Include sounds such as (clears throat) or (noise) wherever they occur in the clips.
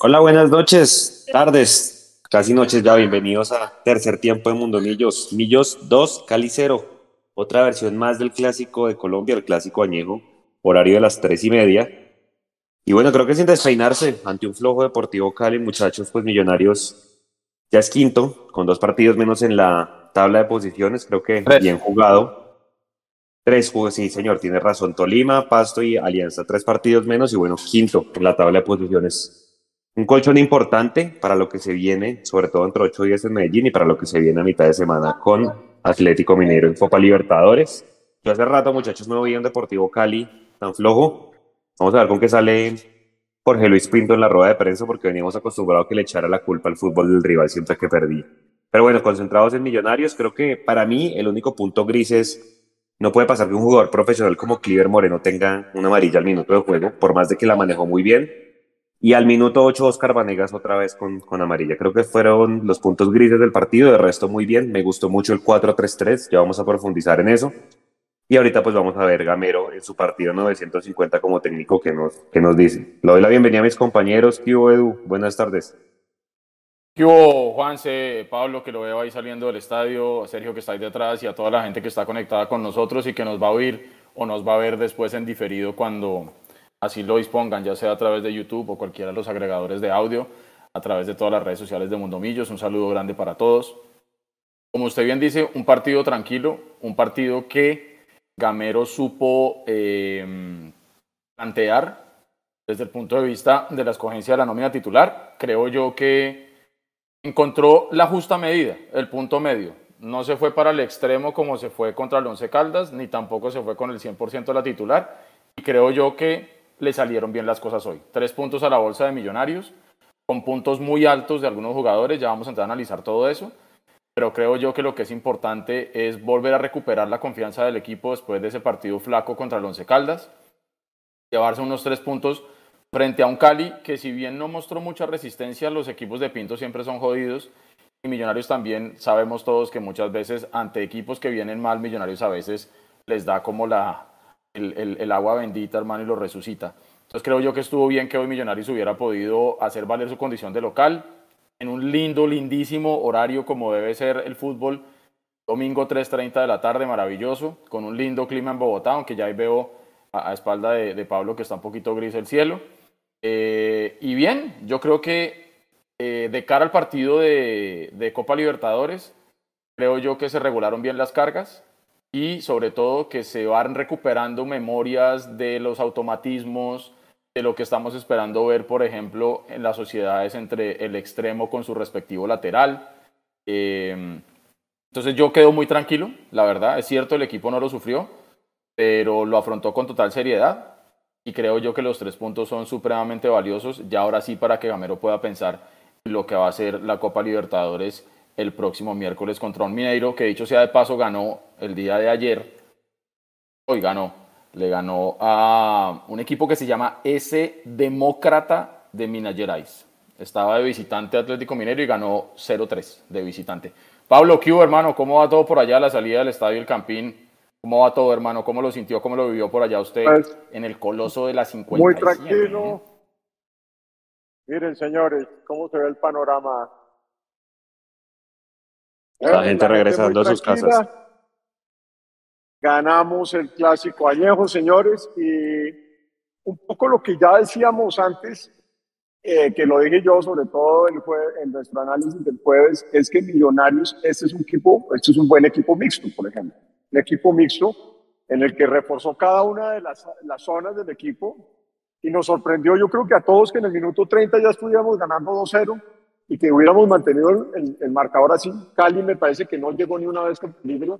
Hola, buenas noches, tardes, casi noches ya. Bienvenidos a tercer tiempo de Mundo Millos. Millos 2, Cali 0. Otra versión más del clásico de Colombia, el clásico añejo, horario de las tres y media. Y bueno, creo que sin despeinarse, ante un flojo Deportivo Cali, muchachos, pues Millonarios ya es quinto, con dos partidos menos en la tabla de posiciones. Creo que bien jugado. Tres juegos, sí, señor, tiene razón. Tolima, Pasto y Alianza, tres partidos menos y bueno, quinto en la tabla de posiciones. Un colchón importante para lo que se viene, sobre todo entre ocho días en Medellín y para lo que se viene a mitad de semana con Atlético Minero en Copa Libertadores. Yo hace rato, muchachos, no veía un Deportivo Cali tan flojo. Vamos a ver con qué sale Jorge Luis Pinto en la rueda de prensa porque veníamos acostumbrados a que le echara la culpa al fútbol del rival siempre que perdía. Pero bueno, concentrados en Millonarios, creo que para mí el único punto gris es no puede pasar que un jugador profesional como Cliver Moreno tenga una amarilla al minuto de juego, por más de que la manejó muy bien. Y al minuto 8, Oscar Vanegas otra vez con, con amarilla. Creo que fueron los puntos grises del partido. De resto, muy bien. Me gustó mucho el 4-3-3. Ya vamos a profundizar en eso. Y ahorita, pues vamos a ver Gamero en su partido 950 como técnico que nos, que nos dice. Le doy la bienvenida a mis compañeros. ¿Qué Edu? Buenas tardes. ¿Qué hubo, Juanse, Pablo, que lo veo ahí saliendo del estadio, Sergio, que está ahí detrás, y a toda la gente que está conectada con nosotros y que nos va a oír o nos va a ver después en diferido cuando así lo dispongan, ya sea a través de YouTube o cualquiera de los agregadores de audio, a través de todas las redes sociales de Mundo Millos. Un saludo grande para todos. Como usted bien dice, un partido tranquilo, un partido que Gamero supo eh, plantear desde el punto de vista de la escogencia de la nómina titular. Creo yo que encontró la justa medida, el punto medio. No se fue para el extremo como se fue contra el Once Caldas, ni tampoco se fue con el 100% de la titular. Y creo yo que le salieron bien las cosas hoy. Tres puntos a la bolsa de millonarios, con puntos muy altos de algunos jugadores. Ya vamos a entrar a analizar todo eso. Pero creo yo que lo que es importante es volver a recuperar la confianza del equipo después de ese partido flaco contra el Once Caldas. Llevarse unos tres puntos frente a un Cali que si bien no mostró mucha resistencia, los equipos de Pinto siempre son jodidos. Y Millonarios también sabemos todos que muchas veces ante equipos que vienen mal, Millonarios a veces les da como la, el, el, agua bendita, hermano, y lo resucita. Entonces creo yo que estuvo bien que hoy Millonarios hubiera podido hacer valer su condición de local en un lindo, lindísimo horario como debe ser el fútbol. Domingo 3.30 de la tarde, maravilloso, con un lindo clima en Bogotá, aunque ya ahí veo a, espalda de, de Pablo que está un poquito gris el cielo. Eh, y bien, yo creo que eh, de cara al partido de, Copa Libertadores, creo yo que se regularon bien las cargas y sobre todo que se van recuperando memorias de los automatismos, de lo que estamos esperando ver, por ejemplo, en las sociedades entre el extremo con su respectivo lateral. Eh, entonces yo quedo muy tranquilo, la verdad, es cierto, el equipo no lo sufrió, pero lo afrontó con total seriedad y creo yo que los tres puntos son supremamente valiosos. Ya ahora sí para que Gamero pueda pensar en lo que va a ser la Copa Libertadores el próximo miércoles contra un Mineiro, que dicho sea de paso ganó el día de ayer. Hoy ganó. Le ganó a un equipo que se llama S Demócrata de Minas Gerais. Estaba de visitante Atlético Mineiro y ganó 0-3 de visitante. Pablo, ¿qué hermano? ¿Cómo va todo por allá a la salida del estadio El Campín? ¿Cómo va todo, hermano? ¿Cómo lo sintió? ¿Cómo lo vivió por allá usted pues, en el coloso de la 50? Muy tranquilo. Miren, señores, cómo se ve el panorama. La, gente regresando a sus casas. Ganamos el clásico añejo, señores, y un poco lo que ya decíamos antes, eh, que lo dije yo, sobre todo el en nuestro análisis del jueves, es que Millonarios, este es un equipo, este es un buen equipo mixto, por ejemplo un equipo mixto en el que reforzó cada una de las, las zonas del equipo y nos sorprendió, yo creo que a todos, que en el minuto 30 ya estuviéramos ganando 2-0 y que hubiéramos mantenido el, el, marcador así. Cali me parece que no llegó ni una vez con peligro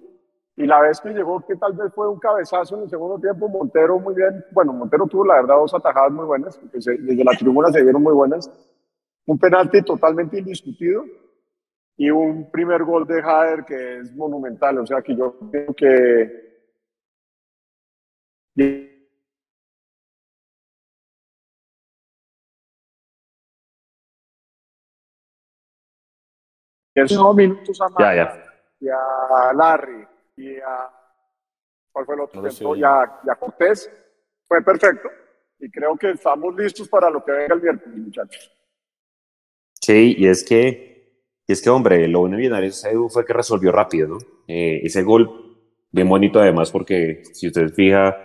y la vez que llegó, que tal vez fue un cabezazo en el segundo tiempo, Montero muy bien, bueno, Montero tuvo la verdad dos atajadas muy buenas, desde la tribuna se vieron muy buenas, un penalti totalmente indiscutido y un primer gol de Jader que es monumental. O sea que yo creo que. Esos minutos a ya, ya. y a Larry y a. ¿Cuál fue el otro tiempo? Y, a, Cortés. Fue perfecto. y creo que estamos listos para lo que venga el miércoles, muchachos. Sí, y es que, y es que hombre, lo bueno de Millonarios fue que resolvió rápido, ¿no? Eh, ese gol, bien bonito además, porque si usted fija,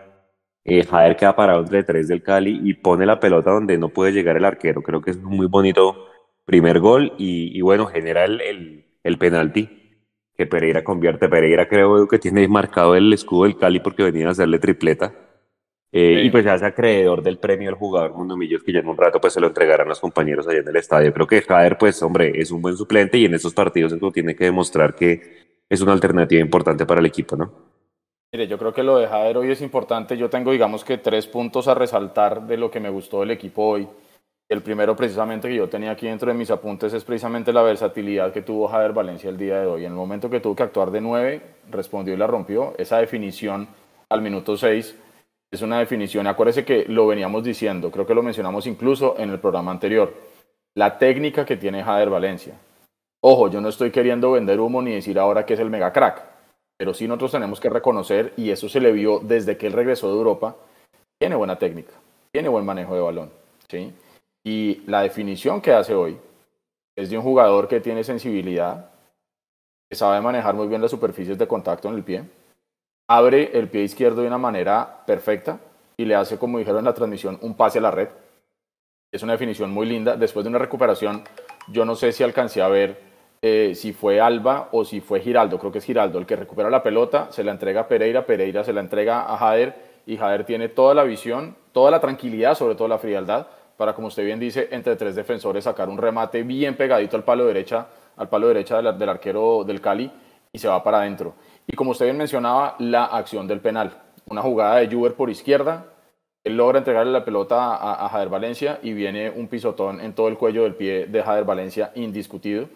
eh, Jader queda parado entre tres del Cali y pone la pelota donde no puede llegar el arquero. Creo que es un muy bonito primer gol y, bueno, genera el, el, el penalti que Pereira convierte. Pereira creo que tiene marcado el escudo del Cali porque venía a hacerle tripleta. Eh, y pues ya hace acreedor del premio al jugador Mundo Millos, que ya en un rato pues se lo entregarán los compañeros allá en el estadio. Creo que Jader, pues hombre, es un buen suplente y en estos partidos eso tiene que demostrar que es una alternativa importante para el equipo, ¿no? Mire, yo creo que lo de Jader hoy es importante. Yo tengo, digamos que tres puntos a resaltar de lo que me gustó del equipo hoy. El primero precisamente que yo tenía aquí dentro de mis apuntes es precisamente la versatilidad que tuvo Jader Valencia el día de hoy. En el momento que tuvo que actuar de nueve, respondió y la rompió. Esa definición al minuto seis es una definición, acuérdese que lo veníamos diciendo, creo que lo mencionamos incluso en el programa anterior, la técnica que tiene Jader Valencia. Ojo, yo no estoy queriendo vender humo ni decir ahora que es el mega crack, pero sí nosotros tenemos que reconocer, y eso se le vio desde que él regresó de Europa, tiene buena técnica, tiene buen manejo de balón. ¿sí? Y la definición que hace hoy es de un jugador que tiene sensibilidad, que sabe manejar muy bien las superficies de contacto en el pie, abre el pie izquierdo de una manera perfecta y le hace, como dijeron en la transmisión, un pase a la red. Es una definición muy linda. Después de una recuperación, yo no sé si alcancé a ver eh, si fue Alba o si fue Giraldo, creo que es Giraldo, el que recupera la pelota, se la entrega a Pereira, Pereira se la entrega a Jader y Jader tiene toda la visión, toda la tranquilidad, sobre todo la frialdad, para, como usted bien dice, entre tres defensores sacar un remate bien pegadito al palo derecha, al palo derecha del, arquero del Cali y se va para adentro. Y como usted bien mencionaba, la acción del penal. Una jugada de Juber por izquierda, él logra entregarle la pelota a, Jader Valencia y viene un pisotón en todo el cuello del pie de Jader Valencia indiscutido.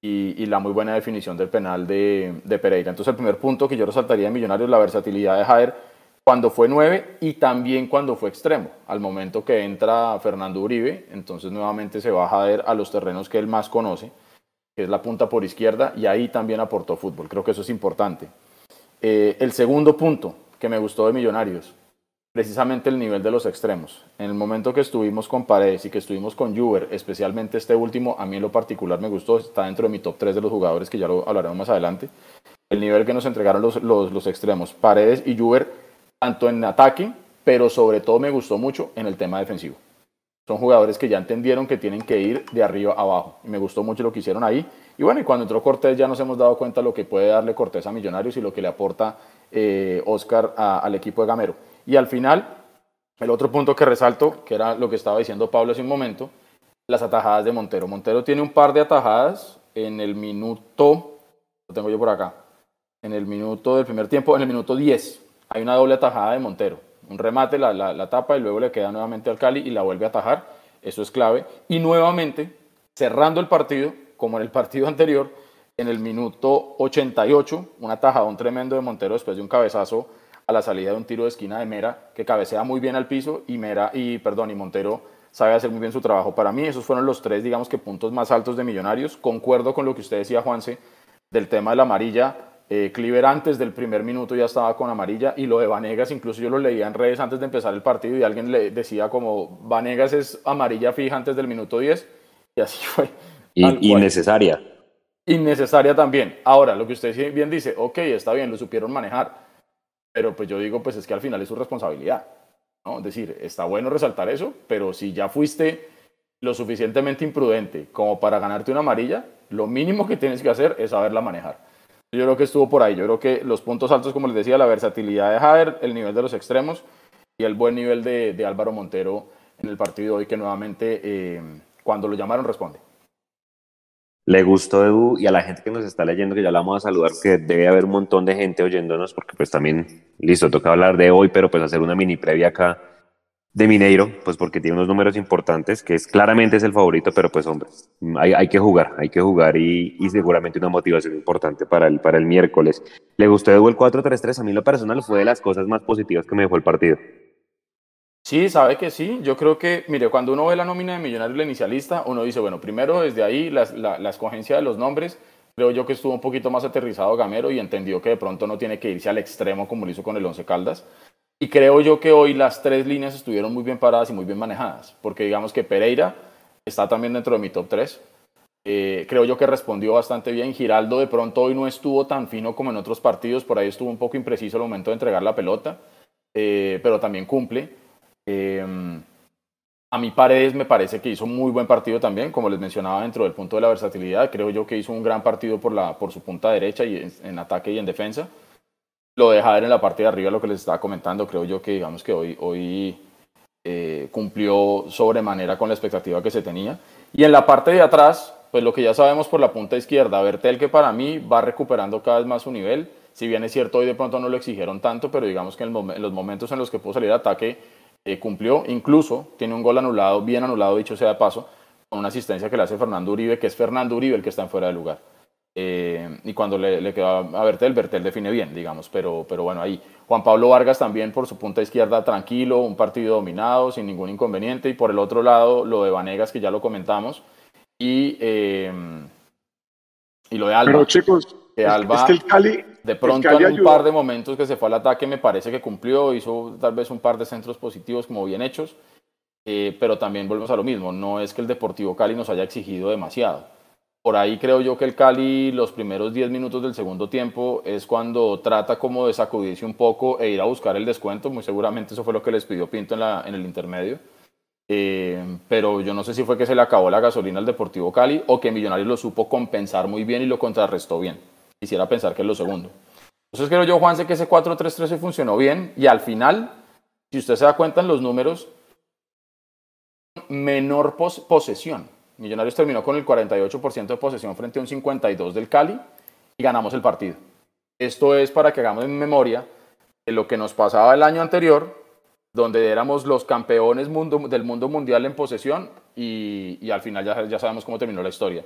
Y, la muy buena definición del penal de, Pereira. Entonces el primer punto que yo resaltaría de Millonarios, la versatilidad de Jader cuando fue nueve y también cuando fue extremo. Al momento que entra Fernando Uribe, entonces nuevamente se va a Jader a los terrenos que él más conoce, que es la punta por izquierda, y ahí también aportó fútbol. Creo que eso es importante. Eh, el segundo punto que me gustó de Millonarios, precisamente el nivel de los extremos. En el momento que estuvimos con Paredes y que estuvimos con Juber, especialmente este último, a mí en lo particular me gustó, está dentro de mi top 3 de los jugadores que ya lo hablaremos más adelante. El nivel que nos entregaron los, los, extremos, Paredes y Juber tanto en ataque, pero sobre todo me gustó mucho en el tema defensivo. Son jugadores que ya entendieron que tienen que ir de arriba a abajo. Y me gustó mucho lo que hicieron ahí. Y bueno, y cuando entró Cortés ya nos hemos dado cuenta lo que puede darle Cortés a Millonarios y lo que le aporta eh, Oscar al equipo de Gamero. Y al final, el otro punto que resalto, que era lo que estaba diciendo Pablo hace un momento, las atajadas de Montero. Montero tiene un par de atajadas en el minuto, lo tengo yo por acá, en el minuto del primer tiempo, en el minuto 10 hay una doble atajada de Montero. Un remate, la, la, tapa y luego le queda nuevamente al Cali y la vuelve a atajar. Eso es clave. Y nuevamente, cerrando el partido, como en el (laughs) partido anterior, en el minuto 88, un atajadón tremendo de Montero después de un cabezazo a la salida de un tiro de esquina de Mera, que cabecea muy bien al piso y Mera, y perdón, y Montero sabe hacer muy bien su trabajo. Para mí, esos fueron los tres, digamos que puntos más altos de Millonarios. Concuerdo con lo que usted decía, Juanse, del tema de la amarilla eh, Cliver antes del primer minuto ya estaba con amarilla y lo de Vanegas, incluso yo lo leía en redes antes de empezar el partido y alguien le decía como Vanegas es amarilla fija antes del minuto 10 y así (laughs) fue. Y, innecesaria. Innecesaria también. Ahora, lo que usted bien dice, ok, está bien, lo supieron manejar, pero pues yo digo, pues es que al final es su responsabilidad. ¿no? Es decir, está bueno resaltar eso, pero si ya fuiste lo suficientemente imprudente como para ganarte una amarilla, lo mínimo que tienes que hacer es saberla manejar. Yo creo que estuvo por ahí. Yo creo que los puntos altos, como les decía, la versatilidad de Jader, el nivel de los extremos y el buen nivel de, Álvaro Montero en el partido hoy, que nuevamente eh, cuando lo llamaron responde. Le gustó Edu y a la gente que nos está leyendo, que ya la vamos a saludar, que debe haber un montón de gente oyéndonos, porque pues también, listo, toca hablar de hoy, pero pues hacer una mini previa acá de Mineiro, pues porque tiene unos números importantes, que es claramente es el favorito, pero pues hombre, hay, hay que jugar, hay que jugar y, y, seguramente una motivación importante para el, para el miércoles. ¿Le gustó el 4-3-3? A mí lo personal fue de las cosas más positivas que me dejó el partido. Sí, sabe que sí. Yo creo que, mire, cuando uno ve la nómina de Millonarios, la inicialista, uno dice, bueno, primero desde ahí la, la, la escogencia de los nombres, creo yo que estuvo un poquito más aterrizado Gamero y entendió que de pronto no tiene que irse al extremo como lo hizo con el Once Caldas Y creo yo que hoy las tres líneas estuvieron muy bien paradas y muy bien manejadas, porque digamos que Pereira está también dentro de mi top 3. Eh, creo yo que respondió bastante bien. Giraldo de pronto hoy no estuvo tan fino como en otros partidos, por ahí estuvo un poco impreciso al momento de entregar la pelota, eh, pero también cumple. Eh, a mí Paredes me parece que hizo muy buen partido también, como les mencionaba, dentro del punto de la versatilidad. Creo yo que hizo un gran partido por, la, por su punta derecha y en, ataque y en defensa. Lo de Jader en la parte de arriba, lo que les estaba comentando, creo yo que digamos que hoy, hoy eh, cumplió sobremanera con la expectativa que se tenía. Y en la parte de atrás, pues lo que ya sabemos por la punta izquierda, Bertel que para mí va recuperando cada vez más su nivel. Si bien es cierto, hoy de pronto no lo exigieron tanto, pero digamos que en, los momentos en los que pudo salir ataque, eh, cumplió, incluso tiene un gol anulado, bien anulado, dicho sea de paso, con una asistencia que le hace Fernando Uribe, que es Fernando Uribe el que está en fuera de lugar. Eh, y cuando le, le queda a Bertel, Bertel define bien, digamos, pero, pero bueno, ahí Juan Pablo Vargas también por su punta izquierda tranquilo, un partido dominado, sin ningún inconveniente, y por el otro lado lo de Vanegas, que ya lo comentamos, y, eh, y lo de Alba. Pero chicos, es que el Cali, de pronto en un par de momentos que se fue al ataque me parece que cumplió, hizo tal vez un par de centros positivos como bien hechos, eh, pero también volvemos a lo mismo, no es que el Deportivo Cali nos haya exigido demasiado. Por ahí creo yo que el Cali los primeros 10 minutos del segundo tiempo es cuando trata como de sacudirse un poco e ir a buscar el descuento, muy seguramente eso fue lo que les pidió Pinto en, el intermedio. Eh, pero yo no sé si fue que se le acabó la gasolina al Deportivo Cali o que Millonarios lo supo compensar muy bien y lo contrarrestó bien. Quisiera pensar que es lo segundo. Entonces creo yo, Juanse, que ese 4-3-3 funcionó bien y al final, si usted se da cuenta en los números, menor posesión. Millonarios terminó con el 48% de posesión frente a un 52% del Cali y ganamos el partido. Esto es para que hagamos en memoria lo que nos pasaba el año anterior, donde éramos los campeones del mundo mundial en posesión y, al final ya, ya sabemos cómo terminó la historia.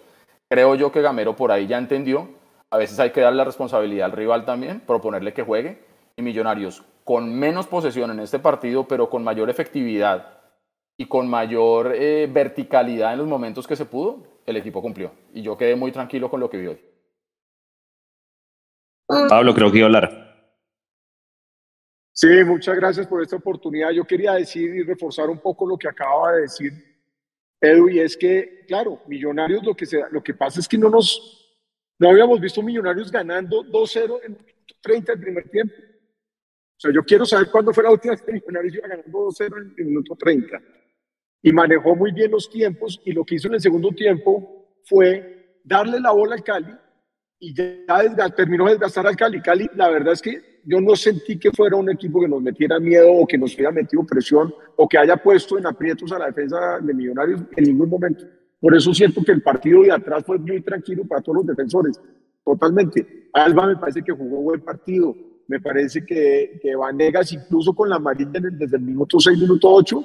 Creo yo que Gamero por ahí ya entendió a veces hay que darle la responsabilidad al rival también, proponerle que juegue. Y Millonarios, con menos posesión en este partido, pero con mayor efectividad y con mayor eh, verticalidad en los momentos que se pudo, el equipo cumplió. Y yo quedé muy tranquilo con lo que vi hoy. Pablo, creo que iba a hablar. Sí, muchas gracias por esta oportunidad. Yo quería decir y reforzar un poco lo que acaba de decir Edu, y es que, claro, Millonarios lo que, se, lo que pasa es que no nos no habíamos visto Millonarios ganando 2-0 en 30 del primer tiempo. O sea, yo quiero saber cuándo fue la última vez que Millonarios iba ganando 2-0 en el minuto 30. Y manejó muy bien los tiempos y lo que hizo en el segundo tiempo fue darle la bola al Cali y ya terminó de desgastar al Cali. Cali, la verdad es que yo no sentí que fuera un equipo que nos metiera miedo o que nos hubiera metido presión o que haya puesto en aprietos a la defensa de Millonarios en ningún momento. Por eso siento que el partido de atrás fue muy tranquilo para todos los defensores, totalmente. Alba me parece que jugó buen partido, me parece que, que Vanegas incluso con la amarilla desde el minuto 6, minuto 8,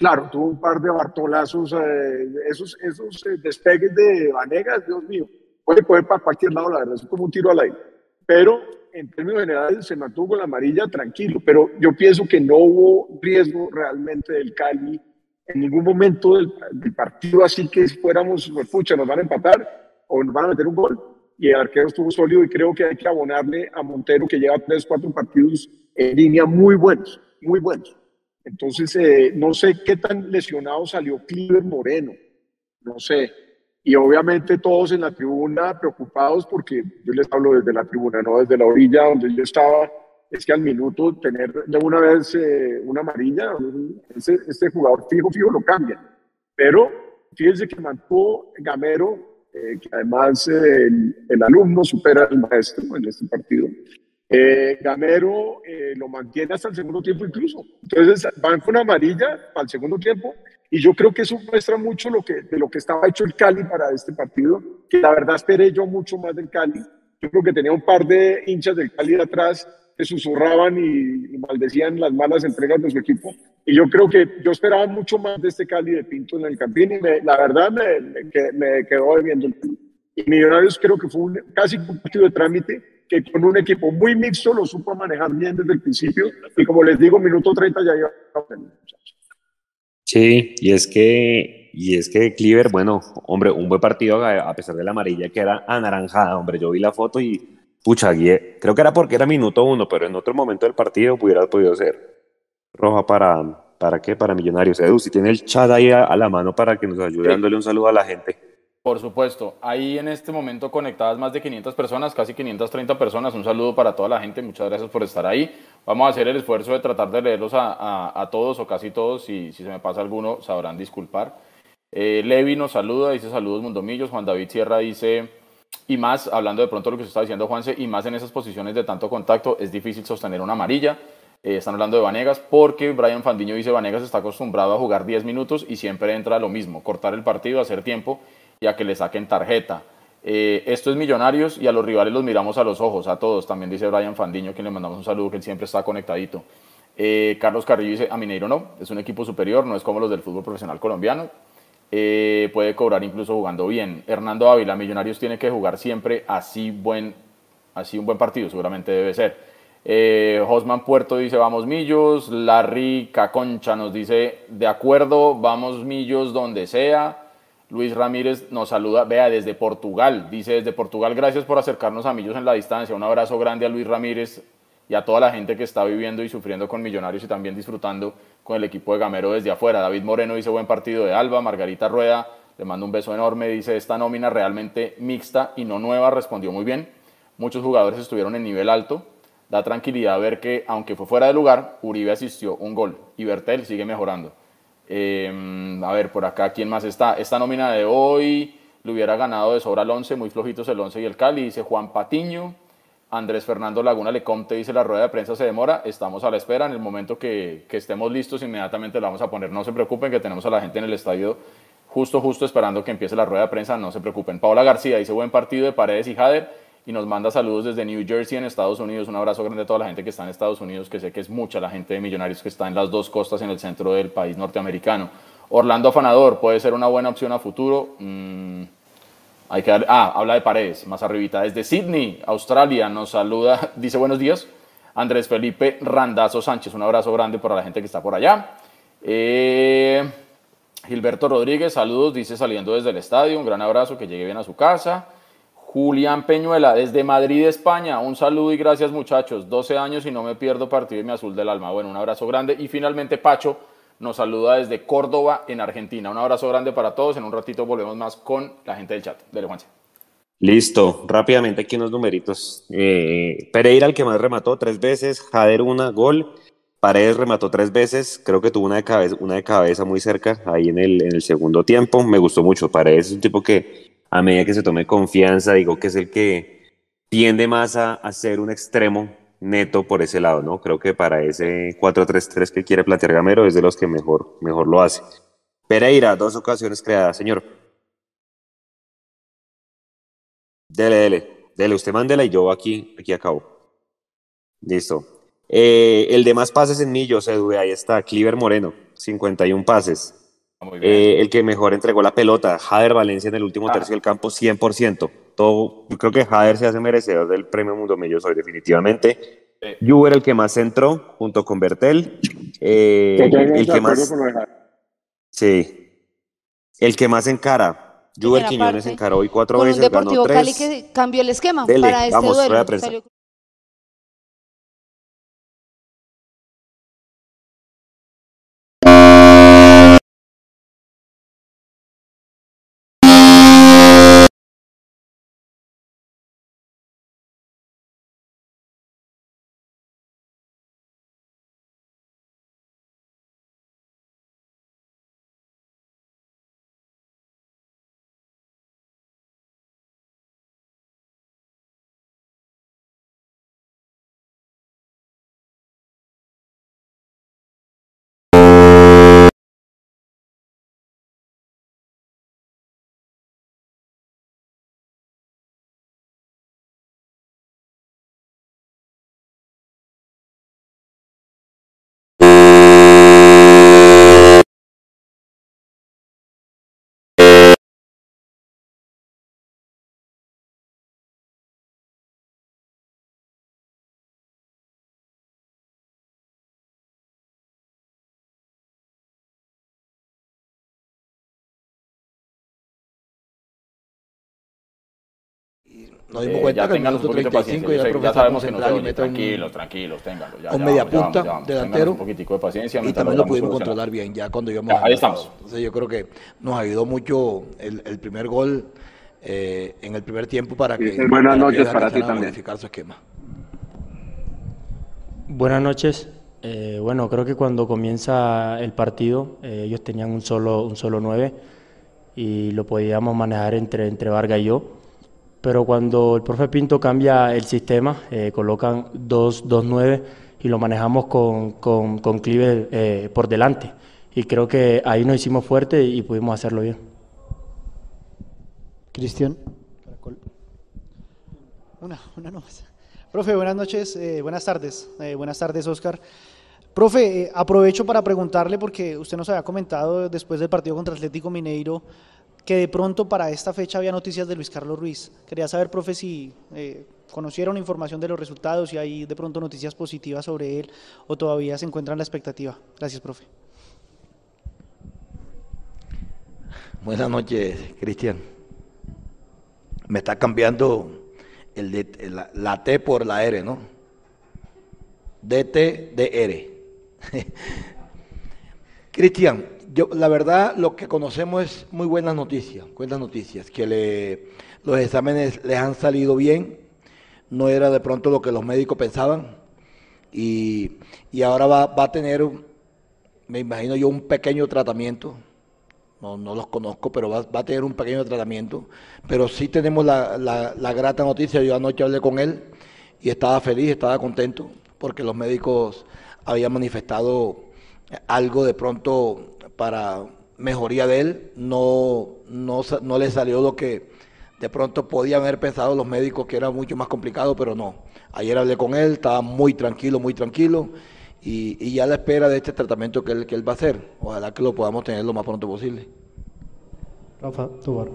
claro, tuvo un par de bartolazos, eh, esos, esos eh, despegues de Vanegas, Dios mío, puede poder para cualquier lado, la verdad, es como un tiro al aire. Pero en términos generales se mantuvo con la amarilla tranquilo, pero yo pienso que no hubo riesgo realmente del Cali en ningún momento del, partido así que fuéramos, pucha, nos van a empatar o nos van a meter un gol. Y el arquero estuvo sólido y creo que hay que abonarle a Montero que lleva tres, cuatro partidos en línea muy buenos, muy buenos. Entonces, eh, no sé qué tan lesionado salió Cliver Moreno, no sé. Y obviamente todos en la tribuna preocupados porque yo les hablo desde la tribuna, no desde la orilla donde yo estaba es que al minuto tener de una vez eh, una amarilla, este jugador fijo, fijo lo cambia. Pero fíjense que mantuvo Gamero, eh, que además eh, el, alumno supera al maestro en este partido. Gamero lo mantiene hasta el segundo tiempo incluso. Entonces van con amarilla el segundo tiempo y yo creo que eso muestra mucho lo que, de lo que estaba hecho el Cali para este partido, que la verdad esperé yo mucho más del Cali. Yo creo que tenía un par de hinchas del Cali de atrás susurraban y, maldecían las malas entregas de su equipo. Y yo creo que yo esperaba mucho más de este Cali de Pinto en el Campín y la verdad me, me, quedó debiendo el Y Millonarios creo que fue un, casi un partido de trámite que con un equipo muy mixto lo supo manejar bien desde el principio y como les digo, minuto 30 ya iba Sí, y es que y es que Cleaver, bueno, hombre, un buen partido a pesar de la amarilla que era anaranjada, hombre, yo vi la foto y pucha, creo que era porque era minuto uno, pero en otro momento del partido hubiera podido ser. roja para, ¿para qué? Para Millonarios. Edu, si tiene el chat ahí a, a la mano para que nos ayude dándole un saludo a la gente. Por supuesto, hay en este momento conectadas más de 500 personas, casi 530 personas. Un saludo para toda la gente, muchas gracias por estar ahí. Vamos a hacer el esfuerzo de tratar de leerlos a, todos o casi todos. y si se me pasa alguno, sabrán disculpar. Eh, Levi nos saluda, dice saludos Mundomillos. Juan David Sierra dice, y más, hablando de pronto lo que se está diciendo Juanse, y más en esas posiciones de tanto contacto, es difícil sostener una amarilla. Eh, están hablando de Vanegas porque Brian Fandiño dice Vanegas está acostumbrado a jugar 10 minutos y siempre entra lo mismo, cortar el partido, hacer tiempo y a que le saquen tarjeta. Eh, esto es Millonarios y a los rivales los miramos a los ojos, a todos, también dice Brian Fandiño, quien le mandamos un saludo, que él siempre está conectadito. Eh, Carlos Carrillo dice, a Mineiro no, es un equipo superior, no es como los del fútbol profesional colombiano. Eh, puede cobrar incluso jugando bien. Hernando Ávila, Millonarios tiene que jugar siempre así buen, así un buen partido, seguramente debe ser. Eh, Josman Puerto dice vamos Millos, Larry Caconcha nos dice de acuerdo, vamos Millos donde sea. Luis Ramírez nos saluda, vea, desde Portugal, dice desde Portugal, gracias por acercarnos a Millos en la distancia. Un abrazo grande a Luis Ramírez y a toda la gente que está viviendo y sufriendo con Millonarios y también disfrutando con el equipo de Gamero desde afuera. David Moreno dice buen partido de Alba, Margarita Rueda, le mando un beso enorme, dice esta nómina realmente mixta y no nueva, respondió muy bien. Muchos jugadores estuvieron en nivel alto. Da tranquilidad ver que, aunque fue fuera de lugar, Uribe asistió un gol y Bertel sigue mejorando. Eh, a ver, por acá, ¿quién más está? Esta nómina de hoy le hubiera ganado de sobra el 11, muy flojitos el 11 y el Cali, dice Juan Patiño. Andrés Fernando Laguna Lecomte dice la rueda de prensa se demora, estamos a la espera, en el momento que, que estemos listos inmediatamente la vamos a poner, no se preocupen que tenemos a la gente en el estadio justo, justo esperando que empiece la rueda de prensa, no se preocupen. Paola García dice buen partido de Paredes y Jader y nos manda saludos desde New Jersey en Estados Unidos, un abrazo grande a toda la gente que está en Estados Unidos, que sé que es mucha la gente de Millonarios que está en las dos costas en el centro del país norteamericano. Orlando Afanador puede ser una buena opción a futuro. Mm, hay que dar- ah, habla de paredes, más arribita. Desde Sydney, Australia, nos saluda, (laughs) dice buenos días, Andrés Felipe Randazo Sánchez. Un abrazo grande para la gente que está por allá. Eh, Gilberto Rodríguez, saludos, dice saliendo desde el estadio. Un gran abrazo, que llegue bien a su casa. Julián Peñuela, desde Madrid, España. Un saludo y gracias, muchachos. 12 años y no me pierdo partido de mi azul del alma. Bueno, un abrazo grande. Y finalmente, Pacho nos saluda desde Córdoba, en Argentina. Un abrazo grande para todos. En un ratito volvemos más con la gente del chat. Dele, Juanse. Listo, rápidamente aquí unos numeritos. Eh, Pereira, el que más remató tres veces, Jader una, gol. Paredes remató tres veces, creo que tuvo una de cabeza, una de cabeza muy cerca ahí en el, en el segundo tiempo. Me gustó mucho. Paredes es un tipo que a medida que se tome confianza, digo que es el que tiende más a, a ser un extremo neto por ese lado, ¿no? Creo que para ese 4-3-3 que quiere plantear Gamero es de los que mejor, mejor lo hace. Pereira, dos ocasiones creadas, señor. Dele, dele, dele, usted mándela y yo aquí, aquí acabo. Listo. Eh, el de más pases en millos, Edu, ahí está, Cliver Moreno, 51 pases. Bien. Eh, el que mejor entregó la pelota, Jader Valencia en el último Ah. tercio del campo, 100%. Todo, yo creo que Jader se hace merecedor del premio Mundo Millos hoy, definitivamente. Juber el que más entró, junto con Bertel. Eh, el que más, sí. El que más encara, Juber Quiñones encaró hoy cuatro con un veces, ganó Deportivo Cali tres. que cambió el esquema Dele, para este vamos, duelo. Nos dimos eh, cuenta que en el minuto 35 ya, ya sabemos que no se tranquilos, tranquilos, ténganlo. Ya, un media punta, delantero. Un poquitico de paciencia. Y también lo pudimos controlar bien ya cuando íbamos. ahí estamos. Entonces yo creo que nos ayudó mucho el, el primer gol eh, en el primer tiempo para que. Buenas noches para ti también. Modificar su esquema. Buenas noches. Eh, bueno, creo que cuando comienza el partido, eh, ellos tenían un solo, un solo 9 y lo podíamos manejar entre, entre Vargas y yo. Pero cuando el profe Pinto cambia el sistema, eh, colocan dos, dos 9 y lo manejamos con, con, con por delante. Y creo que ahí nos hicimos fuerte y pudimos hacerlo bien. Cristian. Una, una más. Profe, buenas noches, buenas tardes. buenas tardes, Oscar. Profe, eh, aprovecho para preguntarle, porque usted nos había comentado después del partido contra Atlético Mineiro que de pronto para esta fecha había noticias de Luis Carlos Ruiz. Quería saber, profe, si eh, conocieron información de los resultados, si hay de pronto noticias positivas sobre él o todavía se encuentra en la expectativa. Gracias, profe. Buenas noches, Cristian. Me está cambiando la, T por la R, ¿no? DT, (laughs) Cristian, yo la verdad lo que conocemos es muy buenas noticias, buenas noticias, que le, los exámenes les han salido bien, no era de pronto lo que los médicos pensaban y, ahora va, a tener, me imagino yo, un pequeño tratamiento, no, los conozco, pero va, a tener un pequeño tratamiento, pero sí tenemos la, la, grata noticia, yo anoche hablé con él y estaba feliz, estaba contento, porque los médicos había manifestado algo de pronto para mejoría de él, no, no, no le salió lo que de pronto podían haber pensado los médicos que era mucho más complicado, pero no. Ayer hablé con él, estaba muy tranquilo, muy tranquilo, y, ya la espera de este tratamiento que él, que él va a hacer. Ojalá que lo podamos tener lo más pronto posible. Rafa, Tobar.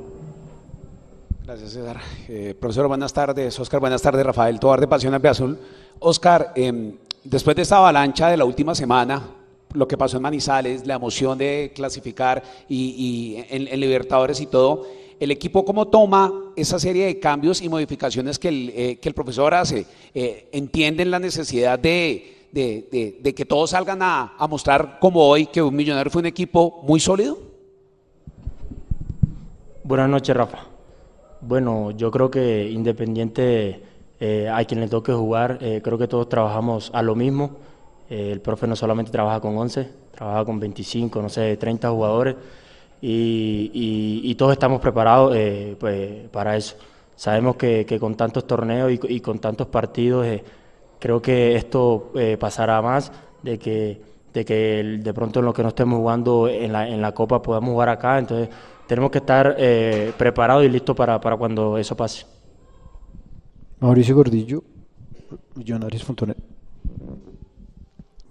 Gracias, César. Eh, profesor, buenas tardes. Oscar, buenas tardes. Rafael Tobar de Pasión Azul. Oscar, em, después de esta avalancha de la última semana, lo que pasó en Manizales, la emoción de clasificar y, en, Libertadores y todo, el equipo cómo toma esa serie de cambios y modificaciones que el, eh, que el profesor hace, eh, entienden la necesidad de, de, que todos salgan a, a, mostrar como hoy que un millonario fue un equipo muy sólido. Buenas noches, Rafa. Bueno, yo creo que independiente eh, hay quien le toque jugar, eh, creo que todos trabajamos a lo mismo. Eh, el profe no solamente trabaja con 11, trabaja con 25, no sé, 30 jugadores y, todos estamos preparados pues, para eso. Sabemos que, con tantos torneos y, con tantos partidos, creo que esto pasará más de que, de que de pronto en lo que no estemos jugando en la, en la Copa podamos jugar acá. Entonces tenemos que estar preparados y listos para, para cuando eso pase. Mauricio Gordillo, Millonarios.net.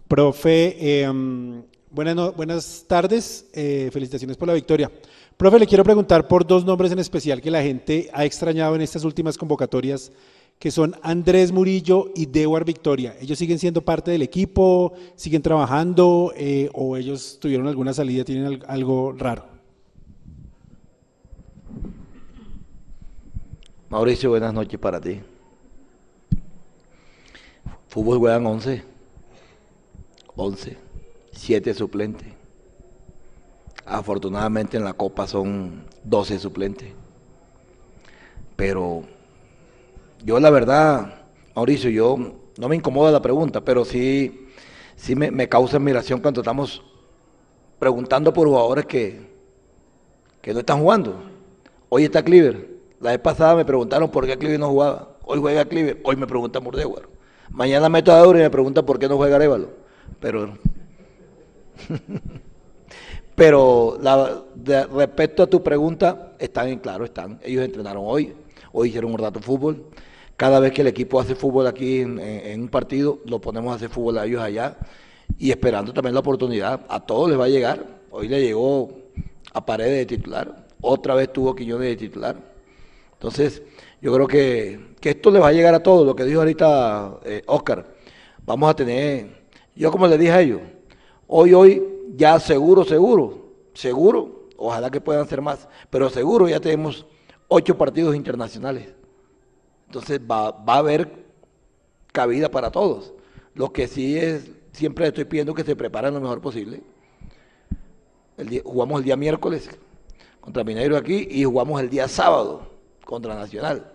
Profe, em, buenas, buenas tardes, eh, felicitaciones por la victoria. Profe, le quiero preguntar por dos nombres en especial que la gente ha extrañado en estas últimas convocatorias, que son Andrés Murillo y Dewar Victoria. ¿Ellos siguen siendo parte del equipo, siguen trabajando eh, o ellos tuvieron alguna salida, tienen algo raro? Mauricio, buenas noches para ti. Fútbol juegan 11. 11. 7 suplentes. Afortunadamente en la Copa son 12 suplentes. Pero yo la verdad, Mauricio, yo no me incomoda la pregunta, pero sí, sí me, causa admiración cuando estamos preguntando por jugadores que, que no están jugando. Hoy está Cleaver. La vez pasada me preguntaron por qué Cleaver no jugaba. Hoy juega Cleaver. Hoy me preguntan por Dewar. Mañana meto a Euro y me pregunta por qué no juega Arevalo. Pero, (laughs) pero respecto a tu pregunta, están en claro, están. Ellos entrenaron hoy, hoy hicieron un rato fútbol. Cada vez que el equipo hace fútbol aquí en, un partido, lo ponemos a hacer fútbol a ellos allá y esperando también la oportunidad. A todos les va a llegar. Hoy le llegó a Paredes de titular, otra vez tuvo Quiñones de titular. Entonces, yo creo que, esto le va a llegar a todos, lo que dijo ahorita eh, Oscar. Vamos a tener, yo como le dije a ellos, hoy, hoy, ya seguro, seguro, seguro, ojalá que puedan ser más, pero seguro ya tenemos ocho partidos internacionales Entonces va, va a haber cabida para todos. Lo que sí es, siempre estoy pidiendo que se preparen lo mejor posible. El día- jugamos el día miércoles contra Mineiro aquí y jugamos el día sábado contra Nacional.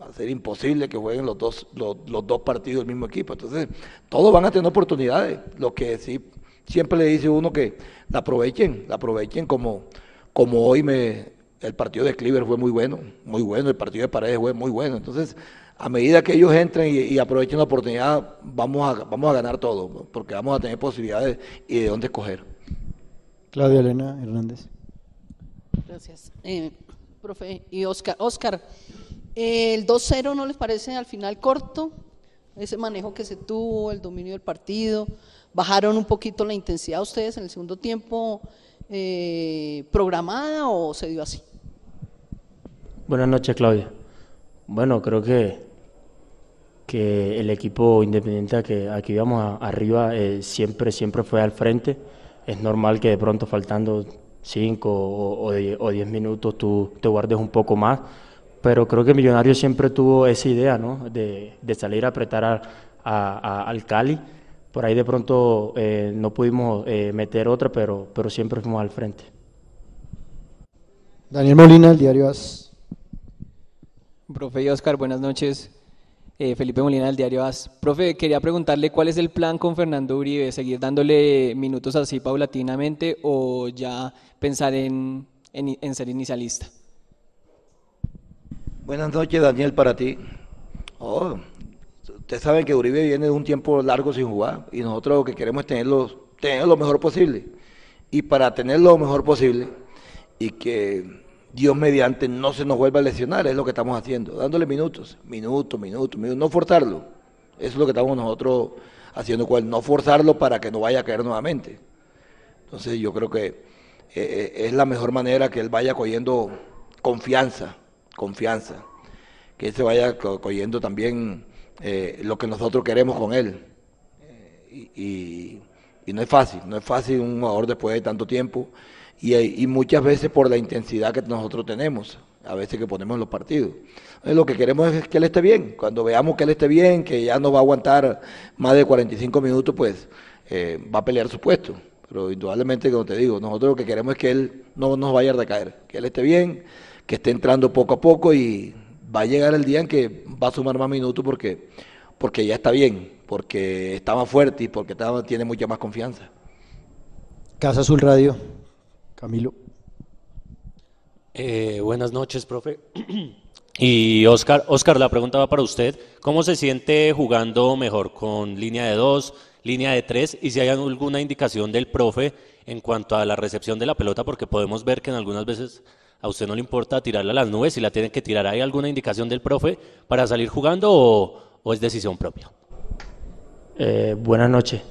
Va a ser imposible que jueguen los dos, los, los dos partidos del mismo equipo. Entonces, todos van a tener oportunidades. Lo que sí siempre le dice uno que la aprovechen, la aprovechen como, como hoy me, el partido de Cleaver fue muy bueno, muy bueno, el partido de Paredes fue muy bueno. Entonces, a medida que ellos entren y, y aprovechen la oportunidad, vamos a, vamos a ganar todo, porque vamos a tener posibilidades y de dónde escoger. Claudia Elena Hernández. Gracias. Eh, profe, y Oscar, Oscar, ¿el 2-0 no les parece al final corto? Ese manejo que se tuvo, el dominio del partido, bajaron un poquito la intensidad ustedes en el segundo tiempo eh, programada o se dio así? Buenas noches, Claudia. Bueno, creo que, que el equipo independiente a que aquí íbamos arriba eh, siempre, siempre fue al frente. Es normal que de pronto faltando 5 o, o die- o 10 minutos tú te guardes un poco más, pero creo que Millonarios siempre tuvo esa idea, ¿no? De, de salir a apretar a- a- a- al Cali. Por ahí de pronto eh, no pudimos eh, meter otra, pero, pero siempre fuimos al frente. Daniel Molina, el diario AS. Profe y Oscar, buenas noches. Eh, Felipe Molina del diario AS. Profe, quería preguntarle cuál es el plan con Fernando Uribe, seguir dándole minutos así paulatinamente o ya pensar en, en- en ser inicialista. Buenas noches, Daniel, para ti. Oh, ustedes saben que Uribe viene de un tiempo largo sin jugar y nosotros lo que queremos es tenerlo, tener lo mejor posible. Y para tener lo mejor posible y que Dios mediante no se nos vuelva a lesionar, es lo que estamos haciendo, dándole minutos, minutos, minutos, minutos, no forzarlo. Eso es lo que estamos nosotros haciendo él, no forzarlo para que no vaya a caer nuevamente. Entonces yo creo que eh, eh, es la mejor manera que él vaya cogiendo confianza, confianza, que él se vaya co- cogiendo también eh, lo que nosotros queremos con él. Eh, y, no es fácil, no es fácil un jugador después de tanto tiempo y, y muchas veces por la intensidad que nosotros tenemos, a veces que ponemos en los partidos. Lo que queremos es que él esté bien. Cuando veamos que él esté bien, que ya no va a aguantar más de 45 minutos, pues eh, va a pelear su puesto. Pero indudablemente, como te digo, nosotros lo que queremos es que él no nos vaya a recaer, que él esté bien, que esté entrando poco a poco y va a llegar el día en que va a sumar más minutos porque, porque ya está bien, porque está más fuerte y porque está- tiene mucha más confianza. Casa Azul Radio. Camilo. Eh, buenas noches, profe. (clears throat) Y Oscar, Oscar, la pregunta va para usted. ¿Cómo se siente jugando mejor con línea de dos, línea de tres? Y si hay alguna indicación del profe en cuanto a la recepción de la pelota, porque podemos ver que en algunas veces a usted no le importa tirarla a las nubes, si la tienen que tirar. ¿Hay alguna indicación del profe para salir jugando o, es decisión propia? Eh, buenas noches.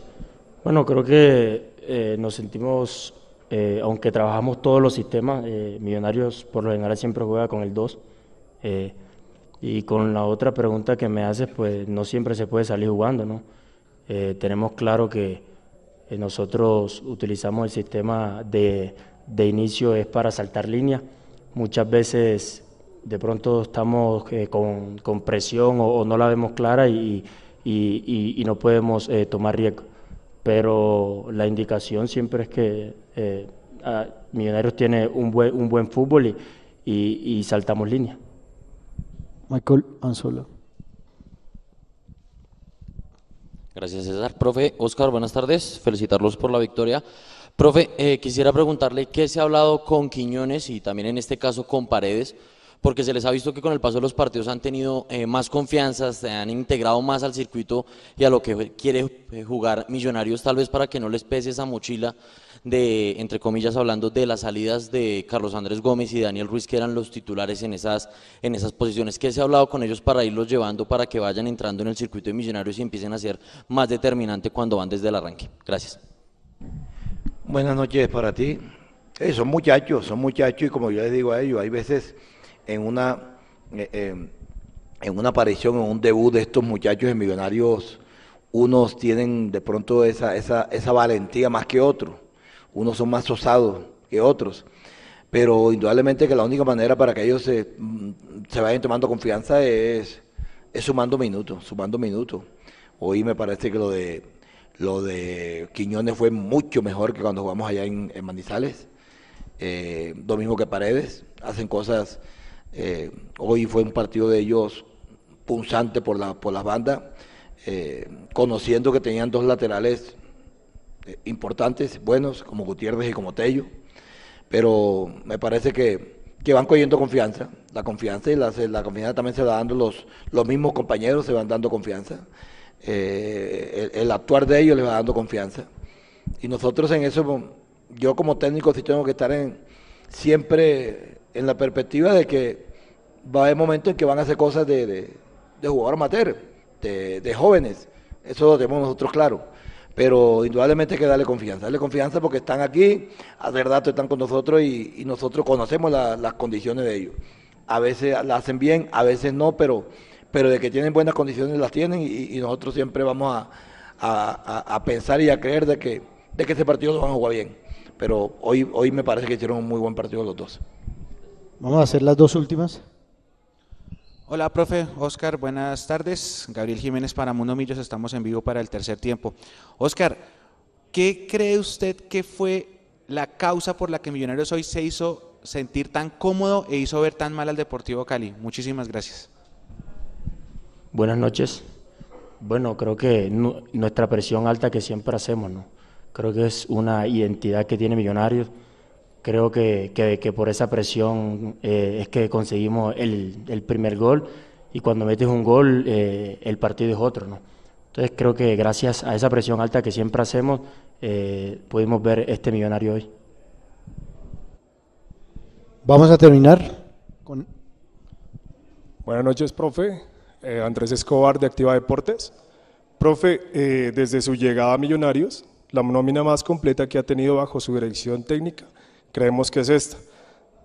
Bueno, creo que eh, nos sentimos, eh, aunque trabajamos todos los sistemas, Millonarios por lo general siempre juega con el 2. eh, y con la otra pregunta que me haces, pues no siempre se puede salir jugando, ¿no? Tenemos claro que nosotros utilizamos el sistema de, de inicio es para saltar línea. Muchas veces de pronto estamos eh, con, con presión o, o no la vemos clara y, y- y- y no podemos eh, tomar riesgo. Pero la indicación siempre es que eh, Millonarios tiene un buen, un buen fútbol y, y- y saltamos línea. Michael Anzola. Gracias, César. Profe, Oscar, buenas tardes. Felicitarlos por la victoria. Profe, eh, quisiera preguntarle qué se ha hablado con Quiñones y también en este caso con Paredes, porque se les ha visto que con el paso de los partidos han tenido eh, más confianza, se han integrado más al circuito y a lo que quiere eh, jugar Millonarios, tal vez para que no les pese esa mochila de, entre comillas, hablando de las salidas de Carlos Andrés Gómez y Daniel Ruiz, que eran los titulares en esas, en esas posiciones. ¿Qué se ha hablado con ellos para irlos llevando para que vayan entrando en el circuito de Millonarios y empiecen a ser más determinante cuando van desde el arranque? Gracias. Buenas noches para ti. Eh, son muchachos, son muchachos y como yo les digo a ellos, hay veces en una, eh, eh, en una aparición, en un debut de estos muchachos en Millonarios, unos tienen de pronto esa, esa, esa valentía más que otros, unos son más osados que otros, pero indudablemente que la única manera para que ellos se, mm, se vayan tomando confianza es, es sumando minutos, sumando minutos. Hoy me parece que lo de lo de Quiñones fue mucho mejor que cuando jugamos allá en, Manizales. Eh, lo mismo que Paredes, hacen cosas. Eh, hoy fue un partido de ellos punzante por, la, por las bandas, eh, conociendo que tenían dos laterales importantes, buenos, como Gutiérrez y como Tello, pero me parece que, van cogiendo confianza, la confianza y la, la, confianza también se va dando los, los mismos compañeros, se van dando confianza, eh, el, actuar de ellos les va dando confianza. Y nosotros en eso, yo como técnico sí tengo que estar en, siempre en la perspectiva de que va a haber momentos en que van a hacer cosas de, de, de jugador de, jóvenes, eso lo tenemos nosotros claro pero indudablemente hay que darle confianza, darle confianza porque están aquí, hace rato están con nosotros y, nosotros conocemos las condiciones de ellos. A veces la hacen bien, a veces no, pero, pero de que tienen buenas condiciones las tienen y, nosotros siempre vamos a, pensar y a creer de que, de que ese partido lo van a jugar bien. Pero hoy, hoy me parece que hicieron un muy buen partido los dos. Vamos a hacer las dos últimas. Hola, profe. Oscar, buenas tardes. Gabriel Jiménez para Mundo Millos, estamos en vivo para el tercer tiempo. Oscar, ¿qué cree usted que fue la causa por la que Millonarios hoy se hizo sentir tan cómodo e hizo ver tan mal al Deportivo Cali? Muchísimas gracias. Buenas noches. Bueno, creo que nuestra presión alta que siempre hacemos, ¿no? Creo que es una identidad que tiene Millonarios creo que, que, por esa presión eh, es que conseguimos el, el, primer gol y cuando metes un gol eh, el partido es otro. ¿no? Entonces creo que gracias a esa presión alta que siempre hacemos eh, pudimos ver este millonario hoy. Vamos a terminar con... Buenas noches, profe. Andrés Escobar de Activa Deportes. Profe, desde su llegada a Millonarios, la nómina más completa que ha tenido bajo su dirección técnica creemos que es esta.